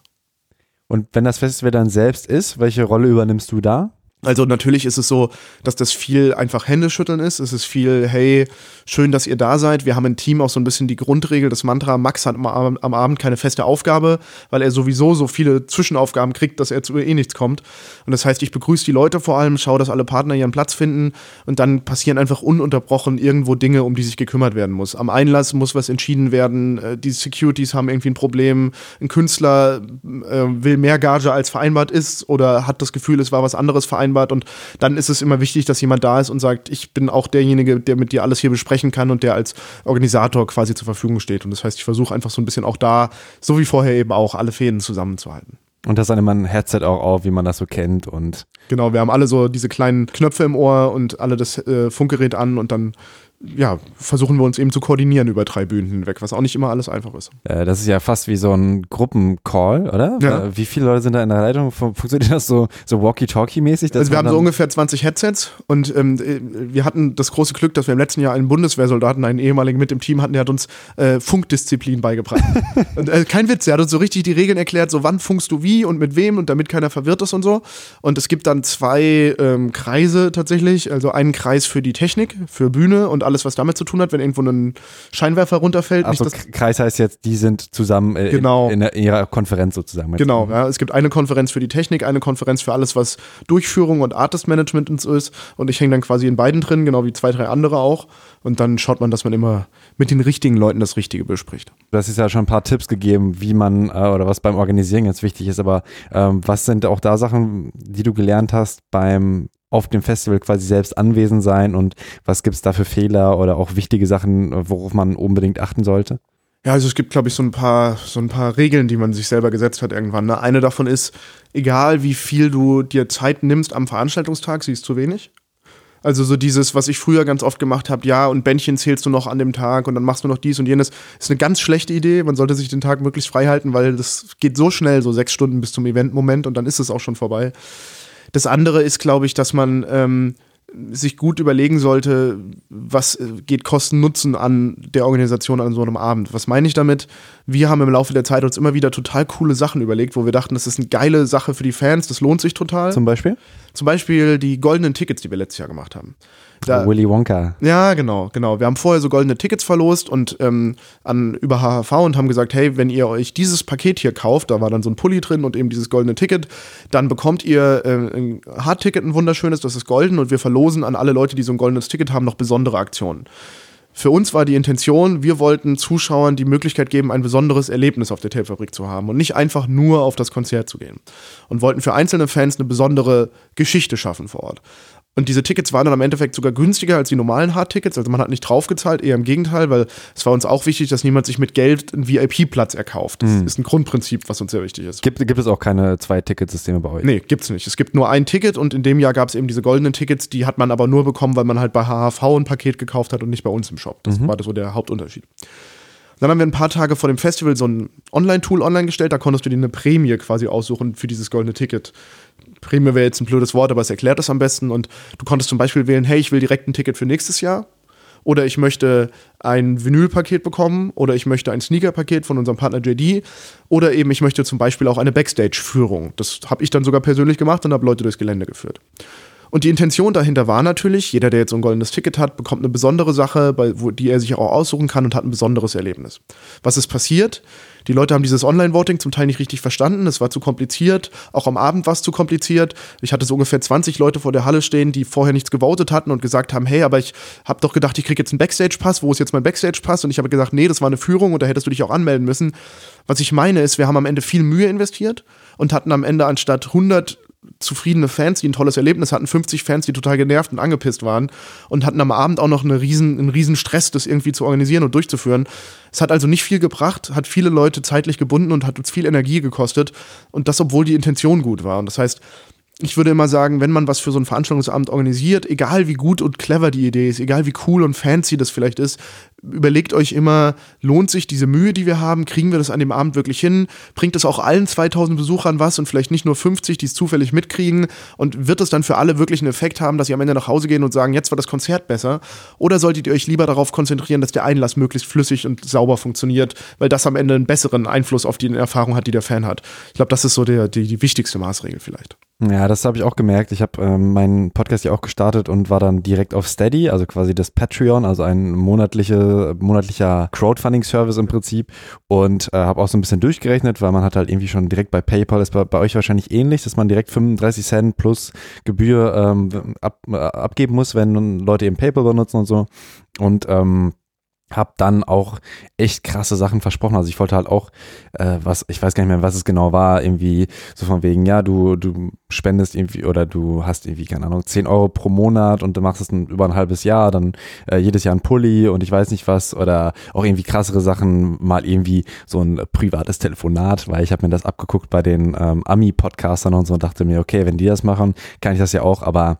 Und wenn das Festival dann selbst ist, welche Rolle übernimmst du da? Also natürlich ist es so, dass das viel einfach Händeschütteln ist. Es ist viel, hey, schön, dass ihr da seid. Wir haben im Team auch so ein bisschen die Grundregel, das Mantra, Max hat am, am Abend keine feste Aufgabe, weil er sowieso so viele Zwischenaufgaben kriegt, dass er zu eh nichts kommt. Und das heißt, ich begrüße die Leute vor allem, schaue, dass alle Partner ihren Platz finden und dann passieren einfach ununterbrochen irgendwo Dinge, um die sich gekümmert werden muss. Am Einlass muss was entschieden werden, äh, die Securities haben irgendwie ein Problem, ein Künstler äh, will mehr Gage als vereinbart ist oder hat das Gefühl, es war was anderes vereinbart vereinbart und dann ist es immer wichtig, dass jemand da ist und sagt, ich bin auch derjenige, der mit dir alles hier besprechen kann und der als Organisator quasi zur Verfügung steht. Und das heißt, ich versuche einfach so ein bisschen auch da, so wie vorher eben auch, alle Fäden zusammenzuhalten. Und das dann immer ein Headset auch auf, wie man das so kennt und. Genau, wir haben alle so diese kleinen Knöpfe im Ohr und alle das äh, Funkgerät an und dann ja, versuchen wir uns eben zu koordinieren über drei Bühnen hinweg, was auch nicht immer alles einfach ist. Äh, das ist ja fast wie so ein Gruppencall, oder? Ja. Äh, wie viele Leute sind da in der Leitung? Funktioniert das so, so Walkie-Talkie-mäßig? Also wir haben so ungefähr 20 Headsets und ähm, wir hatten das große Glück, dass wir im letzten Jahr einen Bundeswehrsoldaten, einen ehemaligen mit im Team hatten, der hat uns äh, Funkdisziplin beigebracht. und, äh, kein Witz, der hat uns so richtig die Regeln erklärt, so wann funkst du wie und mit wem und damit keiner verwirrt ist und so. Und es gibt dann zwei ähm, Kreise tatsächlich, also einen Kreis für die Technik, für Bühne und alles, was damit zu tun hat, wenn irgendwo ein Scheinwerfer runterfällt. Also Kreis heißt jetzt, die sind zusammen äh, genau. in, in, ihrer Konferenz sozusagen. Genau, ja, es gibt eine Konferenz für die Technik, eine Konferenz für alles, was Durchführung und Artist Management ist. Und ich hänge dann quasi in beiden drin, genau wie zwei, drei andere auch. Und dann schaut man, dass man immer mit den richtigen Leuten das Richtige bespricht. Du hast ja schon ein paar Tipps gegeben, wie man äh, oder was beim Organisieren jetzt wichtig ist, aber ähm, was sind auch da Sachen, die du gelernt hast beim auf dem Festival quasi selbst anwesend sein und was gibt es da für Fehler oder auch wichtige Sachen, worauf man unbedingt achten sollte? Ja, also es gibt, glaube ich, so ein paar, so ein paar Regeln, die man sich selber gesetzt hat irgendwann. Ne? Eine davon ist, egal wie viel du dir Zeit nimmst am Veranstaltungstag, sie ist zu wenig. Also so dieses, was ich früher ganz oft gemacht habe, ja, und Bändchen zählst du noch an dem Tag und dann machst du noch dies und jenes, ist eine ganz schlechte Idee. Man sollte sich den Tag möglichst frei halten, weil das geht so schnell, so sechs Stunden bis zum Eventmoment und dann ist es auch schon vorbei. Das andere ist, glaube ich, dass man ähm, sich gut überlegen sollte, was äh, geht Kosten-Nutzen an der Organisation an so einem Abend. Was meine ich damit? Wir haben im Laufe der Zeit uns immer wieder total coole Sachen überlegt, wo wir dachten, das ist eine geile Sache für die Fans, das lohnt sich total. Zum Beispiel? Zum Beispiel die goldenen Tickets, die wir letztes Jahr gemacht haben. Da, Willy Wonka. Ja, genau, genau. Wir haben vorher so goldene Tickets verlost und ähm, an über HHV und haben gesagt, hey, wenn ihr euch dieses Paket hier kauft, da war dann so ein Pulli drin und eben dieses goldene Ticket, dann bekommt ihr äh, ein Hardticket, ein wunderschönes, das ist golden und wir verlosen an alle Leute, die so ein goldenes Ticket haben, noch besondere Aktionen. Für uns war die Intention, wir wollten Zuschauern die Möglichkeit geben, ein besonderes Erlebnis auf der Tapefabrik zu haben und nicht einfach nur auf das Konzert zu gehen. Und wollten für einzelne Fans eine besondere Geschichte schaffen vor Ort. Und diese Tickets waren dann im Endeffekt sogar günstiger als die normalen Hardtickets. Also man hat nicht draufgezahlt, eher im Gegenteil, weil es war uns auch wichtig, dass niemand sich mit Geld einen VIP-Platz erkauft. Das mhm. ist ein Grundprinzip, was uns sehr wichtig ist. Gibt, gibt es auch keine zwei Ticketsysteme bei euch? Nee, gibt es nicht. Es gibt nur ein Ticket und in dem Jahr gab es eben diese goldenen Tickets, die hat man aber nur bekommen, weil man halt bei HHV ein Paket gekauft hat und nicht bei uns im Shop. Das mhm. war so der Hauptunterschied. Dann haben wir ein paar Tage vor dem Festival so ein Online-Tool online gestellt, da konntest du dir eine Prämie quasi aussuchen für dieses goldene Ticket. Prämie wäre jetzt ein blödes Wort, aber es erklärt das am besten. Und du konntest zum Beispiel wählen, hey, ich will direkt ein Ticket für nächstes Jahr. Oder ich möchte ein Vinylpaket bekommen oder ich möchte ein Sneaker-Paket von unserem Partner JD oder eben ich möchte zum Beispiel auch eine Backstage-Führung. Das habe ich dann sogar persönlich gemacht und habe Leute durchs Gelände geführt. Und die Intention dahinter war natürlich, jeder, der jetzt so ein goldenes Ticket hat, bekommt eine besondere Sache, bei, wo, die er sich auch aussuchen kann und hat ein besonderes Erlebnis. Was ist passiert? Die Leute haben dieses Online-Voting zum Teil nicht richtig verstanden. Es war zu kompliziert. Auch am Abend war es zu kompliziert. Ich hatte so ungefähr 20 Leute vor der Halle stehen, die vorher nichts gewotet hatten und gesagt haben, hey, aber ich habe doch gedacht, ich kriege jetzt einen Backstage-Pass. Wo ist jetzt mein Backstage-Pass? Und ich habe gesagt, nee, das war eine Führung und da hättest du dich auch anmelden müssen. Was ich meine ist, wir haben am Ende viel Mühe investiert und hatten am Ende anstatt 100 zufriedene Fans, die ein tolles Erlebnis hatten, 50 Fans, die total genervt und angepisst waren und hatten am Abend auch noch eine riesen, einen riesen Stress, das irgendwie zu organisieren und durchzuführen. Es hat also nicht viel gebracht, hat viele Leute zeitlich gebunden und hat uns viel Energie gekostet und das, obwohl die Intention gut war. Und das heißt, ich würde immer sagen, wenn man was für so ein Veranstaltungsabend organisiert, egal wie gut und clever die Idee ist, egal wie cool und fancy das vielleicht ist, überlegt euch immer, lohnt sich diese Mühe, die wir haben? Kriegen wir das an dem Abend wirklich hin? Bringt es auch allen 2000 Besuchern was und vielleicht nicht nur 50, die es zufällig mitkriegen? Und wird es dann für alle wirklich einen Effekt haben, dass sie am Ende nach Hause gehen und sagen, jetzt war das Konzert besser? Oder solltet ihr euch lieber darauf konzentrieren, dass der Einlass möglichst flüssig und sauber funktioniert, weil das am Ende einen besseren Einfluss auf die Erfahrung hat, die der Fan hat? Ich glaube, das ist so der, die, die wichtigste Maßregel vielleicht. Ja, das habe ich auch gemerkt. Ich habe ähm, meinen Podcast ja auch gestartet und war dann direkt auf Steady, also quasi das Patreon, also ein monatliche, monatlicher Crowdfunding-Service im Prinzip und äh, habe auch so ein bisschen durchgerechnet, weil man hat halt irgendwie schon direkt bei PayPal, ist bei, bei euch wahrscheinlich ähnlich, dass man direkt 35 Cent plus Gebühr ähm, ab, äh, abgeben muss, wenn Leute eben PayPal benutzen und so. Und ähm, hab dann auch echt krasse Sachen versprochen. Also ich wollte halt auch, äh, was, ich weiß gar nicht mehr, was es genau war, irgendwie so von wegen, ja, du, du spendest irgendwie oder du hast irgendwie, keine Ahnung, 10 Euro pro Monat und du machst es über ein halbes Jahr, dann äh, jedes Jahr ein Pulli und ich weiß nicht was oder auch irgendwie krassere Sachen, mal irgendwie so ein privates Telefonat, weil ich habe mir das abgeguckt bei den ähm, Ami-Podcastern und so und dachte mir, okay, wenn die das machen, kann ich das ja auch, aber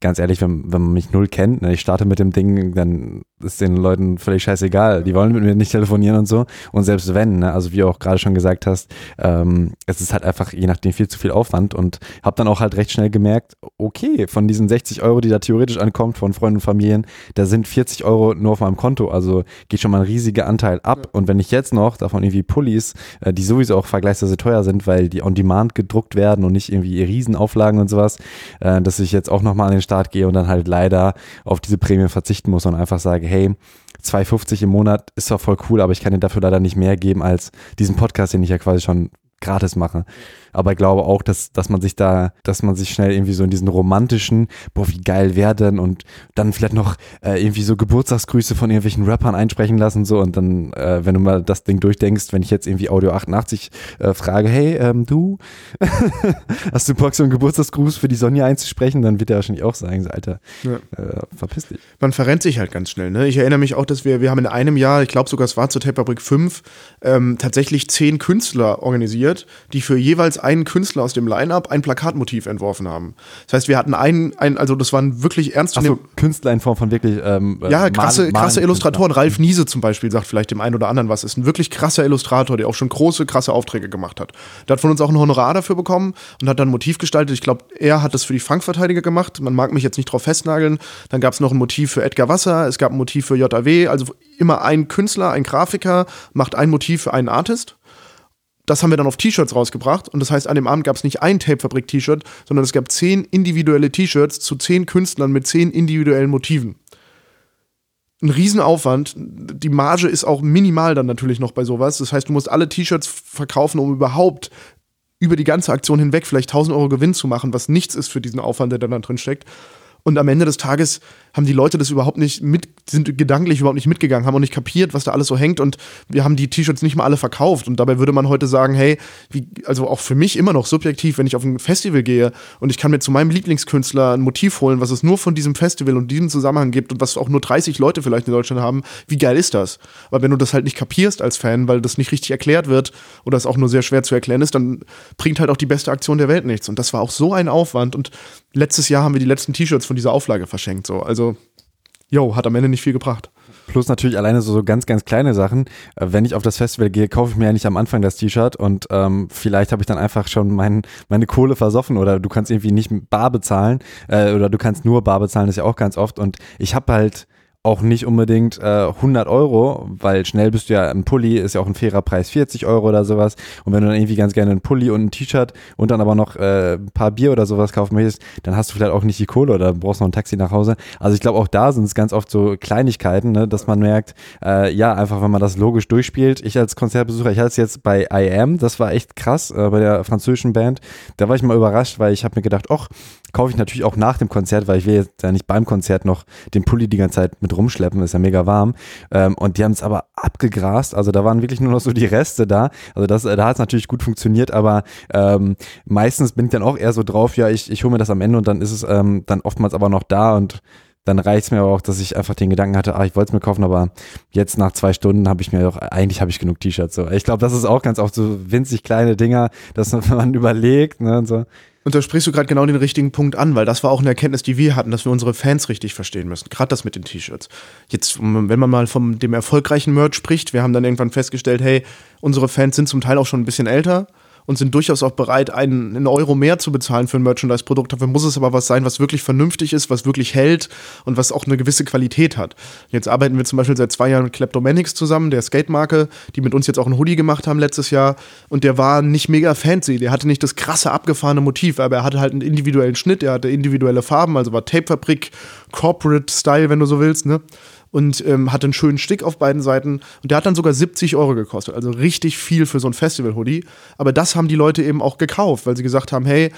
ganz ehrlich, wenn, wenn man mich null kennt, ne, ich starte mit dem Ding, dann ist den Leuten völlig scheißegal. Die wollen mit mir nicht telefonieren und so. Und selbst wenn, ne, also wie du auch gerade schon gesagt hast, ähm, es ist halt einfach je nachdem viel zu viel Aufwand und habe dann auch halt recht schnell gemerkt, okay, von diesen 60 Euro, die da theoretisch ankommt von Freunden und Familien, da sind 40 Euro nur auf meinem Konto. Also geht schon mal ein riesiger Anteil ab. Und wenn ich jetzt noch davon irgendwie Pullis, äh, die sowieso auch vergleichsweise teuer sind, weil die on demand gedruckt werden und nicht irgendwie Riesenauflagen und sowas, äh, dass ich jetzt auch nochmal an den Start gehe und dann halt leider auf diese Prämie verzichten muss und einfach sage, hey, 2,50 im Monat ist zwar voll cool, aber ich kann dir dafür leider nicht mehr geben als diesen Podcast, den ich ja quasi schon gratis mache. Aber ich glaube auch, dass, dass man sich da, dass man sich schnell irgendwie so in diesen romantischen, boah, wie geil wäre denn und dann vielleicht noch äh, irgendwie so Geburtstagsgrüße von irgendwelchen Rappern einsprechen lassen so und dann, äh, wenn du mal das Ding durchdenkst, wenn ich jetzt irgendwie Audio 88 äh, frage, hey, ähm, du, hast du Bock, so einen Geburtstagsgruß für die Sonja einzusprechen, dann wird er wahrscheinlich auch sagen, Alter, ja. äh, verpiss dich. Man verrennt sich halt ganz schnell, ne? Ich erinnere mich auch, dass wir, wir haben in einem Jahr, ich glaube sogar es war zur Tapefabrik 5, ähm, tatsächlich zehn Künstler organisiert, die für jeweils einen Künstler aus dem Line-Up ein Plakatmotiv entworfen haben. Das heißt, wir hatten einen, ein, also das waren wirklich ernst Achso, Künstler in Form von wirklich ähm, äh, Ja, krasse, Malen, krasse Illustratoren. Ralf Niese zum Beispiel sagt vielleicht dem einen oder anderen was. Ist ein wirklich krasser Illustrator, der auch schon große, krasse Aufträge gemacht hat. Der hat von uns auch ein Honorar dafür bekommen und hat dann ein Motiv gestaltet. Ich glaube, er hat das für die Fangverteidiger gemacht. Man mag mich jetzt nicht drauf festnageln. Dann gab es noch ein Motiv für Edgar Wasser, es gab ein Motiv für JAW. Also immer ein Künstler, ein Grafiker macht ein Motiv für einen Artist das haben wir dann auf T-Shirts rausgebracht. Und das heißt, an dem Abend gab es nicht ein Tapefabrik-T-Shirt, sondern es gab zehn individuelle T-Shirts zu zehn Künstlern mit zehn individuellen Motiven. Ein Riesenaufwand. Die Marge ist auch minimal dann natürlich noch bei sowas. Das heißt, du musst alle T-Shirts verkaufen, um überhaupt über die ganze Aktion hinweg vielleicht 1000 Euro Gewinn zu machen, was nichts ist für diesen Aufwand, der dann da drin steckt. Und am Ende des Tages haben die Leute das überhaupt nicht mit, sind gedanklich überhaupt nicht mitgegangen, haben auch nicht kapiert, was da alles so hängt. Und wir haben die T-Shirts nicht mal alle verkauft. Und dabei würde man heute sagen, hey, wie, also auch für mich immer noch subjektiv, wenn ich auf ein Festival gehe und ich kann mir zu meinem Lieblingskünstler ein Motiv holen, was es nur von diesem Festival und diesem Zusammenhang gibt und was auch nur 30 Leute vielleicht in Deutschland haben, wie geil ist das? Aber wenn du das halt nicht kapierst als Fan, weil das nicht richtig erklärt wird oder es auch nur sehr schwer zu erklären ist, dann bringt halt auch die beste Aktion der Welt nichts. Und das war auch so ein Aufwand. Und letztes Jahr haben wir die letzten T-Shirts von dieser Auflage verschenkt, so, also jo, hat am Ende nicht viel gebracht. Plus natürlich alleine so, so ganz, ganz kleine Sachen. Äh, wenn ich auf das Festival gehe, kaufe ich mir ja nicht am Anfang das T-Shirt und ähm, vielleicht habe ich dann einfach schon mein, meine Kohle versoffen oder du kannst irgendwie nicht bar bezahlen äh, oder du kannst nur bar bezahlen, das ist ja auch ganz oft. Und ich habe halt auch nicht unbedingt äh, 100 Euro, weil schnell bist du ja, ein Pulli ist ja auch ein fairer Preis, 40 Euro oder sowas. Und wenn du dann irgendwie ganz gerne einen Pulli und ein T-Shirt und dann aber noch äh, ein paar Bier oder sowas kaufen möchtest, dann hast du vielleicht auch nicht die Kohle oder brauchst noch ein Taxi nach Hause. Also ich glaube, auch da sind es ganz oft so Kleinigkeiten, ne, dass man merkt, äh, ja, einfach wenn man das logisch durchspielt. Ich als Konzertbesucher, ich hatte es jetzt bei I Am, das war echt krass, äh, bei der französischen Band. Da war ich mal überrascht, weil ich habe mir gedacht, ach, kaufe ich natürlich auch nach dem Konzert, weil ich will jetzt ja nicht beim Konzert noch den Pulli die ganze Zeit mit rumschleppen, ist ja mega warm. Ähm, und die haben es aber abgegrast, also da waren wirklich nur noch so die Reste da. Also das, da hat es natürlich gut funktioniert, aber ähm, meistens bin ich dann auch eher so drauf, ja, ich, ich hole mir das am Ende und dann ist es ähm, dann oftmals aber noch da und dann reicht es mir aber auch, dass ich einfach den Gedanken hatte, ah, ich wollte es mir kaufen, aber jetzt nach zwei Stunden habe ich mir doch, eigentlich habe ich genug T-Shirts. So. Ich glaube, das ist auch ganz oft so winzig kleine Dinger, dass man überlegt, ne, und so. Und da sprichst du gerade genau den richtigen Punkt an, weil das war auch eine Erkenntnis, die wir hatten, dass wir unsere Fans richtig verstehen müssen. Gerade das mit den T-Shirts. Jetzt, wenn man mal von dem erfolgreichen Merch spricht, wir haben dann irgendwann festgestellt, hey, unsere Fans sind zum Teil auch schon ein bisschen älter und sind durchaus auch bereit, einen, einen Euro mehr zu bezahlen für ein Merchandise-Produkt. Dafür muss es aber was sein, was wirklich vernünftig ist, was wirklich hält und was auch eine gewisse Qualität hat. Jetzt arbeiten wir zum Beispiel seit zwei Jahren mit Kleptomanics zusammen, der Skate-Marke, die mit uns jetzt auch einen Hoodie gemacht haben letztes Jahr. Und der war nicht mega fancy. Der hatte nicht das krasse, abgefahrene Motiv, aber er hatte halt einen individuellen Schnitt, er hatte individuelle Farben, also war Tapefabrik, Corporate-Style, wenn du so willst, ne? Und ähm, hatte einen schönen Stick auf beiden Seiten. Und der hat dann sogar 70 Euro gekostet. Also richtig viel für so ein Festival-Hoodie. Aber das haben die Leute eben auch gekauft, weil sie gesagt haben, hey,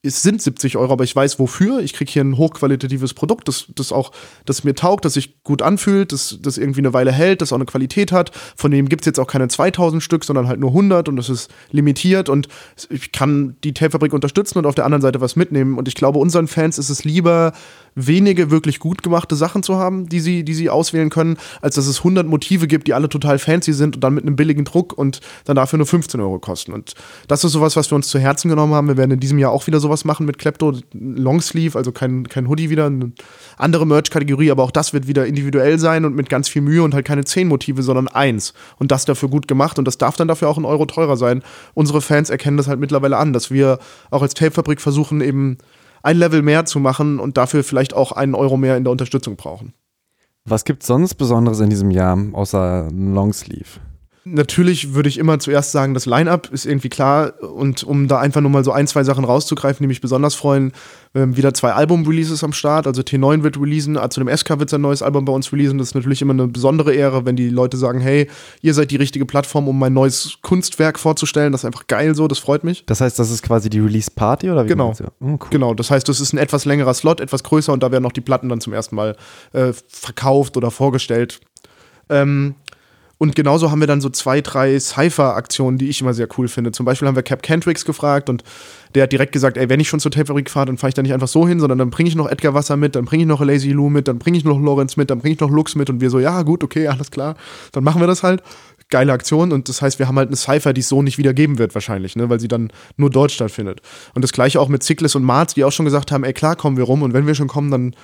es sind 70 Euro, aber ich weiß wofür. Ich kriege hier ein hochqualitatives Produkt, das, das auch, das mir taugt, das sich gut anfühlt, das, das irgendwie eine Weile hält, das auch eine Qualität hat. Von dem gibt es jetzt auch keine 2000 Stück, sondern halt nur 100 und das ist limitiert und ich kann die Tapefabrik unterstützen und auf der anderen Seite was mitnehmen. Und ich glaube, unseren Fans ist es lieber, wenige wirklich gut gemachte Sachen zu haben, die sie, die sie auswählen können, als dass es 100 Motive gibt, die alle total fancy sind und dann mit einem billigen Druck und dann dafür nur 15 Euro kosten. Und das ist sowas, was wir uns zu Herzen genommen haben. Wir werden in diesem Jahr auch wieder sowas machen mit Klepto, Longsleeve, also kein, kein Hoodie wieder, eine andere Merch-Kategorie, aber auch das wird wieder individuell sein und mit ganz viel Mühe und halt keine 10 Motive, sondern eins. Und das dafür gut gemacht und das darf dann dafür auch ein Euro teurer sein. Unsere Fans erkennen das halt mittlerweile an, dass wir auch als Tapefabrik versuchen, eben ein Level mehr zu machen und dafür vielleicht auch einen Euro mehr in der Unterstützung brauchen. Was gibt es sonst Besonderes in diesem Jahr außer Longsleeve? Natürlich würde ich immer zuerst sagen, das Line-Up ist irgendwie klar. Und um da einfach nur mal so ein, zwei Sachen rauszugreifen, die mich besonders freuen, ähm, wieder zwei Album-Releases am Start. Also T9 wird releasen, zu dem SK wird sein neues Album bei uns releasen. Das ist natürlich immer eine besondere Ehre, wenn die Leute sagen, hey, ihr seid die richtige Plattform, um mein neues Kunstwerk vorzustellen. Das ist einfach geil so, das freut mich. Das heißt, das ist quasi die Release-Party oder wie? Genau. Oh, cool. Genau, das heißt, das ist ein etwas längerer Slot, etwas größer und da werden auch die Platten dann zum ersten Mal äh, verkauft oder vorgestellt. Ähm, und genauso haben wir dann so zwei, drei Cypher-Aktionen, die ich immer sehr cool finde. Zum Beispiel haben wir Cap Kendricks gefragt und der hat direkt gesagt, ey, wenn ich schon zur Tapefabrik fahre, dann fahre ich da nicht einfach so hin, sondern dann bringe ich noch Edgar Wasser mit, dann bringe ich noch Lazy Lou mit, dann bringe ich noch Lorenz mit, dann bringe ich noch Lux mit und wir so, ja, gut, okay, alles klar, dann machen wir das halt. Geile Aktion und das heißt, wir haben halt eine Cypher, die es so nicht wieder geben wird wahrscheinlich, ne, weil sie dann nur dort stattfindet. Und das gleiche auch mit Ziklis und Marz, die auch schon gesagt haben, ey, klar kommen wir rum und wenn wir schon kommen, dann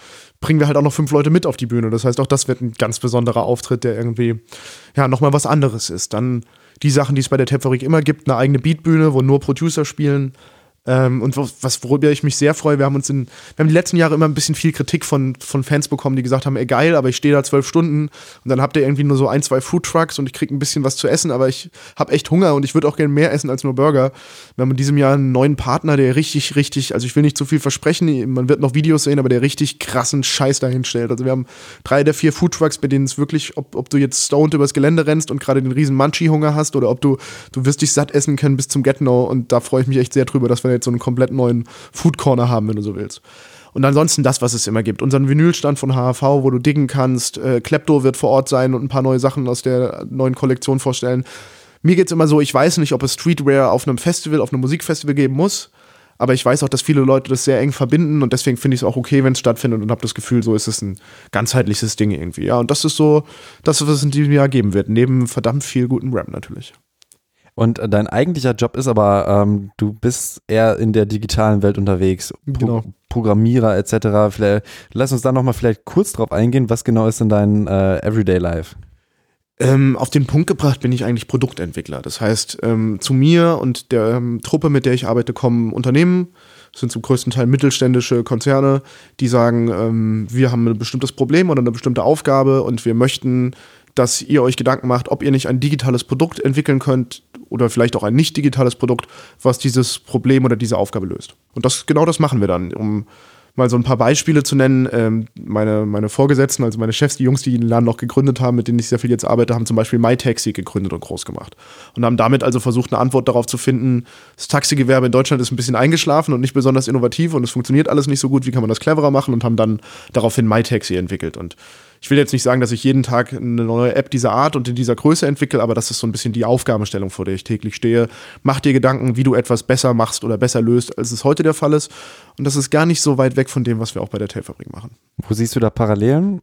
bringen wir halt auch noch fünf Leute mit auf die Bühne. Das heißt, auch das wird ein ganz besonderer Auftritt, der irgendwie, ja, nochmal was anderes ist. Dann die Sachen, die es bei der Tapfabrik immer gibt, eine eigene Beatbühne, wo nur Producer spielen, ähm, und was, worüber ich mich sehr freue, wir haben uns in, wir haben die letzten Jahre immer ein bisschen viel Kritik von, von Fans bekommen, die gesagt haben, ey geil, aber ich stehe da zwölf Stunden und dann habt ihr irgendwie nur so ein, zwei Food Trucks und ich kriege ein bisschen was zu essen, aber ich habe echt Hunger und ich würde auch gerne mehr essen als nur Burger. Wir haben in diesem Jahr einen neuen Partner, der richtig, richtig, also ich will nicht zu viel versprechen, man wird noch Videos sehen, aber der richtig krassen Scheiß dahin stellt. Also wir haben drei der vier Food Trucks, bei denen es wirklich, ob, ob du jetzt stoned übers Gelände rennst und gerade den riesen Munchie-Hunger hast oder ob du, du wirst dich satt essen können bis zum Get-No und da freue ich mich echt sehr drüber, dass wir jetzt so einen komplett neuen Food Corner haben, wenn du so willst. Und ansonsten das, was es immer gibt. Unseren Vinylstand von HHV, wo du diggen kannst. Äh, Klepto wird vor Ort sein und ein paar neue Sachen aus der neuen Kollektion vorstellen. Mir geht es immer so, ich weiß nicht, ob es Streetwear auf einem Festival, auf einem Musikfestival geben muss. Aber ich weiß auch, dass viele Leute das sehr eng verbinden und deswegen finde ich es auch okay, wenn es stattfindet und habe das Gefühl, so ist es ein ganzheitliches Ding irgendwie. Ja, und das ist so das, was es in diesem Jahr geben wird. Neben verdammt viel guten Rap natürlich. Und äh, dein eigentlicher Job ist aber, ähm, du bist eher in der digitalen Welt unterwegs, Pro genau. Programmierer etc. Vielleicht, lass uns da nochmal vielleicht kurz drauf eingehen, was genau ist in dein äh, Everyday Life? Ähm, auf den Punkt gebracht bin ich eigentlich Produktentwickler. Das heißt, ähm, zu mir und der ähm, Truppe, mit der ich arbeite, kommen Unternehmen, das sind zum größten Teil mittelständische Konzerne, die sagen, ähm, wir haben ein bestimmtes Problem oder eine bestimmte Aufgabe und wir möchten dass ihr euch Gedanken macht, ob ihr nicht ein digitales Produkt entwickeln könnt oder vielleicht auch ein nicht digitales Produkt, was dieses Problem oder diese Aufgabe löst. Und das genau das machen wir dann, um mal so ein paar Beispiele zu nennen. Ähm, meine, meine Vorgesetzten, also meine Chefs, die Jungs, die den Laden noch gegründet haben, mit denen ich sehr viel jetzt arbeite, haben zum Beispiel MyTaxi gegründet und groß gemacht. Und haben damit also versucht, eine Antwort darauf zu finden, das Taxigewerbe in Deutschland ist ein bisschen eingeschlafen und nicht besonders innovativ und es funktioniert alles nicht so gut, wie kann man das cleverer machen und haben dann daraufhin MyTaxi entwickelt. Und ich will jetzt nicht sagen, dass ich jeden Tag eine neue App dieser Art und in dieser Größe entwickle, aber das ist so ein bisschen die Aufgabenstellung, vor der ich täglich stehe. Mach dir Gedanken, wie du etwas besser machst oder besser löst, als es heute der Fall ist. Und das ist gar nicht so weit weg von dem, was wir auch bei der Tailfabrik machen. Wo siehst du da Parallelen?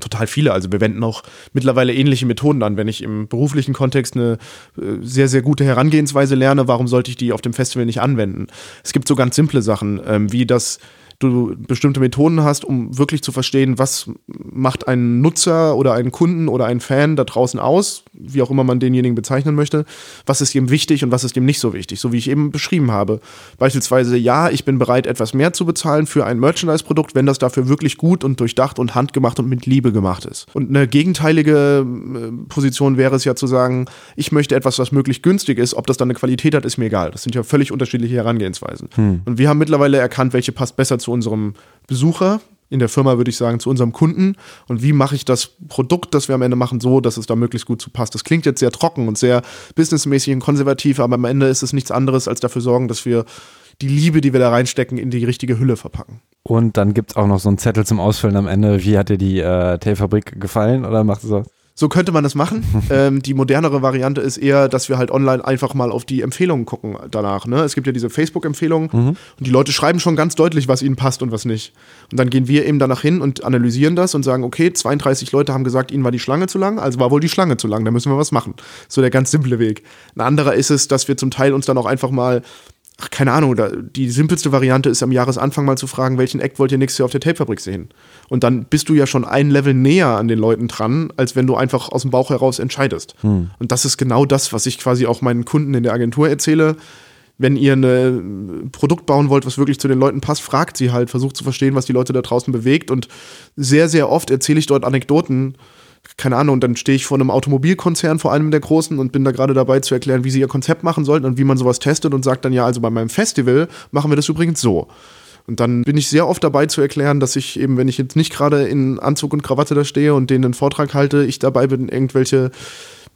Total viele. Also wir wenden auch mittlerweile ähnliche Methoden an. Wenn ich im beruflichen Kontext eine äh, sehr, sehr gute Herangehensweise lerne, warum sollte ich die auf dem Festival nicht anwenden? Es gibt so ganz simple Sachen, ähm, wie das du bestimmte Methoden hast, um wirklich zu verstehen, was macht ein Nutzer oder einen Kunden oder einen Fan da draußen aus, wie auch immer man denjenigen bezeichnen möchte, was ist ihm wichtig und was ist ihm nicht so wichtig, so wie ich eben beschrieben habe. Beispielsweise, ja, ich bin bereit, etwas mehr zu bezahlen für ein Merchandise-Produkt, wenn das dafür wirklich gut und durchdacht und handgemacht und mit Liebe gemacht ist. Und eine gegenteilige äh, Position wäre es ja zu sagen, ich möchte etwas, was möglichst günstig ist, ob das dann eine Qualität hat, ist mir egal. Das sind ja völlig unterschiedliche Herangehensweisen. Hm. Und wir haben mittlerweile erkannt, welche passt besser zu unserem Besucher, in der Firma würde ich sagen, zu unserem Kunden und wie mache ich das Produkt, das wir am Ende machen, so, dass es da möglichst gut zu passt. Das klingt jetzt sehr trocken und sehr businessmäßig und konservativ, aber am Ende ist es nichts anderes, als dafür sorgen, dass wir die Liebe, die wir da reinstecken, in die richtige Hülle verpacken. Und dann gibt es auch noch so einen Zettel zum Ausfüllen am Ende. Wie hat dir die äh, Teefabrik gefallen oder macht es das? So könnte man es machen. ähm, die modernere Variante ist eher, dass wir halt online einfach mal auf die Empfehlungen gucken danach. Ne? Es gibt ja diese Facebook-Empfehlungen mhm. und die Leute schreiben schon ganz deutlich, was ihnen passt und was nicht. Und dann gehen wir eben danach hin und analysieren das und sagen, okay, 32 Leute haben gesagt, ihnen war die Schlange zu lang, also war wohl die Schlange zu lang, da müssen wir was machen. So der ganz simple Weg. Ein anderer ist es, dass wir zum Teil uns dann auch einfach mal ach, keine Ahnung, die simpelste Variante ist am Jahresanfang mal zu fragen, welchen Act wollt ihr nächstes Jahr auf der Tapefabrik sehen? Und dann bist du ja schon ein Level näher an den Leuten dran, als wenn du einfach aus dem Bauch heraus entscheidest. Hm. Und das ist genau das, was ich quasi auch meinen Kunden in der Agentur erzähle. Wenn ihr ein Produkt bauen wollt, was wirklich zu den Leuten passt, fragt sie halt, versucht zu verstehen, was die Leute da draußen bewegt. Und sehr, sehr oft erzähle ich dort Anekdoten, keine Ahnung, und dann stehe ich vor einem Automobilkonzern, vor einem der großen, und bin da gerade dabei zu erklären, wie sie ihr Konzept machen sollten und wie man sowas testet und sagt dann, ja, also bei meinem Festival machen wir das übrigens so. Und dann bin ich sehr oft dabei zu erklären, dass ich eben, wenn ich jetzt nicht gerade in Anzug und Krawatte da stehe und denen einen Vortrag halte, ich dabei bin, irgendwelche,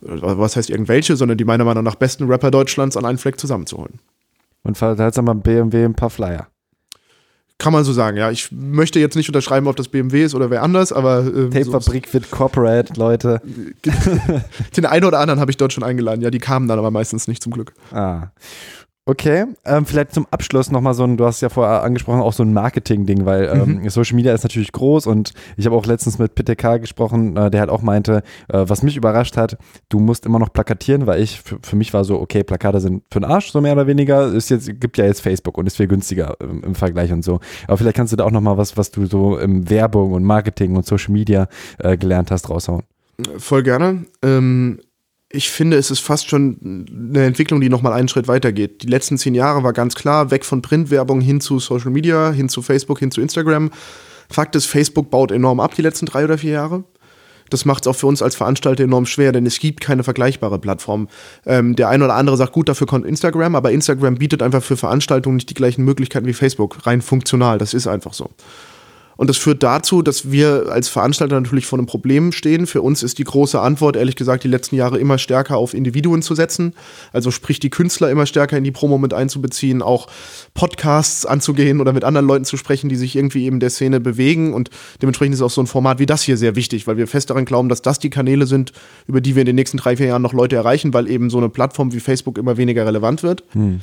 was heißt irgendwelche, sondern die meiner Meinung nach besten Rapper Deutschlands an einen Fleck zusammenzuholen. Und verteilst dann beim BMW ein paar Flyer. Kann man so sagen, ja. Ich möchte jetzt nicht unterschreiben, ob das BMW ist oder wer anders, aber. Ähm, Tape-Fabrik so wird Corporate, Leute. Den einen oder anderen habe ich dort schon eingeladen. Ja, die kamen dann aber meistens nicht zum Glück. Ah. Okay, ähm, vielleicht zum Abschluss nochmal so ein, du hast ja vorher angesprochen, auch so ein Marketing-Ding, weil ähm, mhm. Social Media ist natürlich groß und ich habe auch letztens mit PTK gesprochen, äh, der halt auch meinte, äh, was mich überrascht hat, du musst immer noch plakatieren, weil ich, für, mich war so, okay, Plakate sind für den Arsch, so mehr oder weniger, ist jetzt, gibt ja jetzt Facebook und ist viel günstiger im, im Vergleich und so. Aber vielleicht kannst du da auch nochmal was, was du so im Werbung und Marketing und Social Media äh, gelernt hast, raushauen. Voll gerne. Ähm ich finde, es ist fast schon eine Entwicklung, die nochmal einen Schritt weitergeht. Die letzten zehn Jahre war ganz klar, weg von Printwerbung hin zu Social Media, hin zu Facebook, hin zu Instagram. Fakt ist, Facebook baut enorm ab die letzten drei oder vier Jahre. Das macht es auch für uns als Veranstalter enorm schwer, denn es gibt keine vergleichbare Plattform. Ähm, der eine oder andere sagt, gut, dafür kommt Instagram, aber Instagram bietet einfach für Veranstaltungen nicht die gleichen Möglichkeiten wie Facebook, rein funktional. Das ist einfach so. Und das führt dazu, dass wir als Veranstalter natürlich vor einem Problem stehen. Für uns ist die große Antwort, ehrlich gesagt, die letzten Jahre immer stärker auf Individuen zu setzen. Also sprich, die Künstler immer stärker in die Promo mit einzubeziehen, auch Podcasts anzugehen oder mit anderen Leuten zu sprechen, die sich irgendwie eben der Szene bewegen. Und dementsprechend ist auch so ein Format wie das hier sehr wichtig, weil wir fest daran glauben, dass das die Kanäle sind, über die wir in den nächsten drei, vier Jahren noch Leute erreichen, weil eben so eine Plattform wie Facebook immer weniger relevant wird. Hm.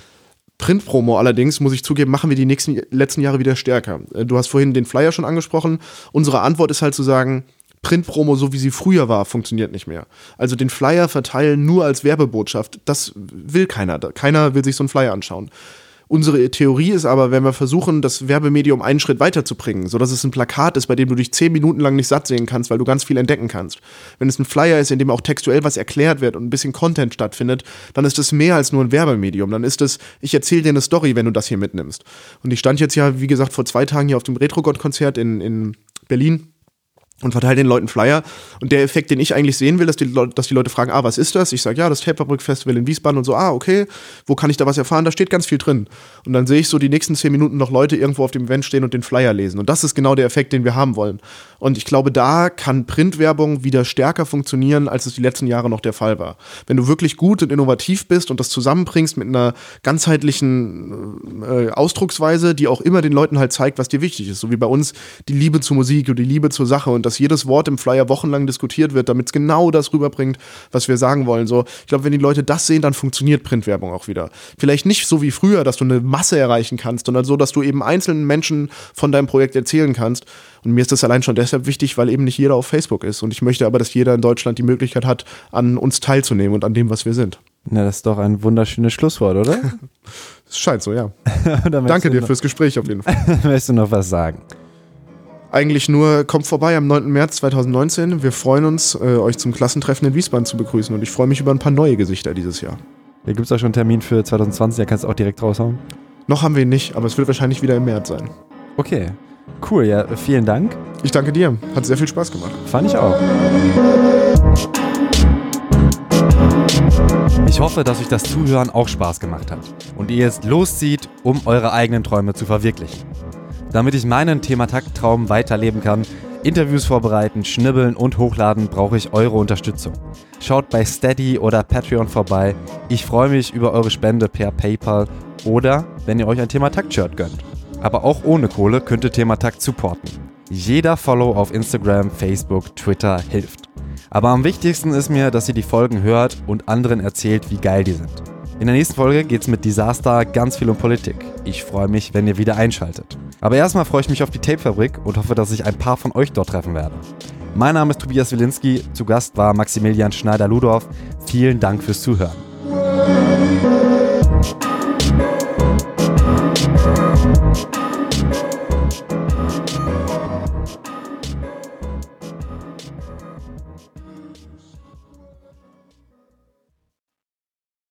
Printpromo allerdings, muss ich zugeben, machen wir die nächsten letzten Jahre wieder stärker. Äh, du hast vorhin den Flyer schon angesprochen. Unsere Antwort ist halt zu sagen, Printpromo, so wie sie früher war, funktioniert nicht mehr. Also den Flyer verteilen nur als Werbebotschaft, das will keiner. Keiner will sich so einen Flyer anschauen. Unsere Theorie ist aber, wenn wir versuchen, das Werbemedium einen Schritt weiterzubringen, sodass es ein Plakat ist, bei dem du dich zehn Minuten lang nicht satt sehen kannst, weil du ganz viel entdecken kannst. Wenn es ein Flyer ist, in dem auch textuell was erklärt wird und ein bisschen Content stattfindet, dann ist es mehr als nur ein Werbemedium. Dann ist es, ich erzähle dir eine Story, wenn du das hier mitnimmst. Und ich stand jetzt ja, wie gesagt, vor zwei Tagen hier auf dem Retro-God-Konzert in, in Berlin und verteile den Leuten Flyer. Und der Effekt, den ich eigentlich sehen will, dass die, Leute, dass die Leute fragen, ah, was ist das? Ich sage, ja, das Tapefabrik Festival in Wiesbaden und so, ah, okay, wo kann ich da was erfahren? Da steht ganz viel drin. Und dann sehe ich so die nächsten zehn Minuten noch Leute irgendwo auf dem Event stehen und den Flyer lesen. Und das ist genau der Effekt, den wir haben wollen. Und ich glaube, da kann Printwerbung wieder stärker funktionieren, als es die letzten Jahre noch der Fall war. Wenn du wirklich gut und innovativ bist und das zusammenbringst mit einer ganzheitlichen äh, Ausdrucksweise, die auch immer den Leuten halt zeigt, was dir wichtig ist. So wie bei uns die Liebe zur Musik und die Liebe zur Sache und dass jedes Wort im Flyer wochenlang diskutiert wird, damit es genau das rüberbringt, was wir sagen wollen. So, ich glaube, wenn die Leute das sehen, dann funktioniert Printwerbung auch wieder. Vielleicht nicht so wie früher, dass du eine Masse erreichen kannst, sondern so, dass du eben einzelnen Menschen von deinem Projekt erzählen kannst. Und mir ist das allein schon deshalb wichtig, weil eben nicht jeder auf Facebook ist. Und ich möchte aber, dass jeder in Deutschland die Möglichkeit hat, an uns teilzunehmen und an dem, was wir sind. Na, das ist doch ein wunderschönes Schlusswort, oder? Es scheint so, ja. Danke dir fürs Gespräch auf jeden Fall. Möchtest du noch was sagen? Eigentlich nur, kommt vorbei am 9. März 2019. Wir freuen uns, äh, euch zum Klassentreffen in Wiesbaden zu begrüßen und ich freue mich über ein paar neue Gesichter dieses Jahr. Da gibt es auch schon einen Termin für 2020, da kannst du auch direkt raushauen. Noch haben wir ihn nicht, aber es wird wahrscheinlich wieder im März sein. Okay, cool, ja, vielen Dank. Ich danke dir, hat sehr viel Spaß gemacht. Fand ich auch. Ich hoffe, dass euch das Zuhören auch Spaß gemacht hat und ihr jetzt loszieht, um eure eigenen Träume zu verwirklichen. Damit ich meinen Thematakt-Traum weiterleben kann, Interviews vorbereiten, schnibbeln und hochladen, brauche ich eure Unterstützung. Schaut bei Steady oder Patreon vorbei. Ich freue mich über eure Spende per PayPal oder wenn ihr euch ein Thematakt-Shirt gönnt. Aber auch ohne Kohle könnt ihr Thematakt supporten. Jeder Follow auf Instagram, Facebook, Twitter hilft. Aber am wichtigsten ist mir, dass ihr die Folgen hört und anderen erzählt, wie geil die sind. In der nächsten Folge geht es mit Disaster ganz viel um Politik. Ich freue mich, wenn ihr wieder einschaltet. Aber erstmal freue ich mich auf die Tapefabrik und hoffe, dass ich ein paar von euch dort treffen werde. Mein Name ist Tobias Wilinski, zu Gast war Maximilian Schneider-Ludorf. Vielen Dank fürs Zuhören.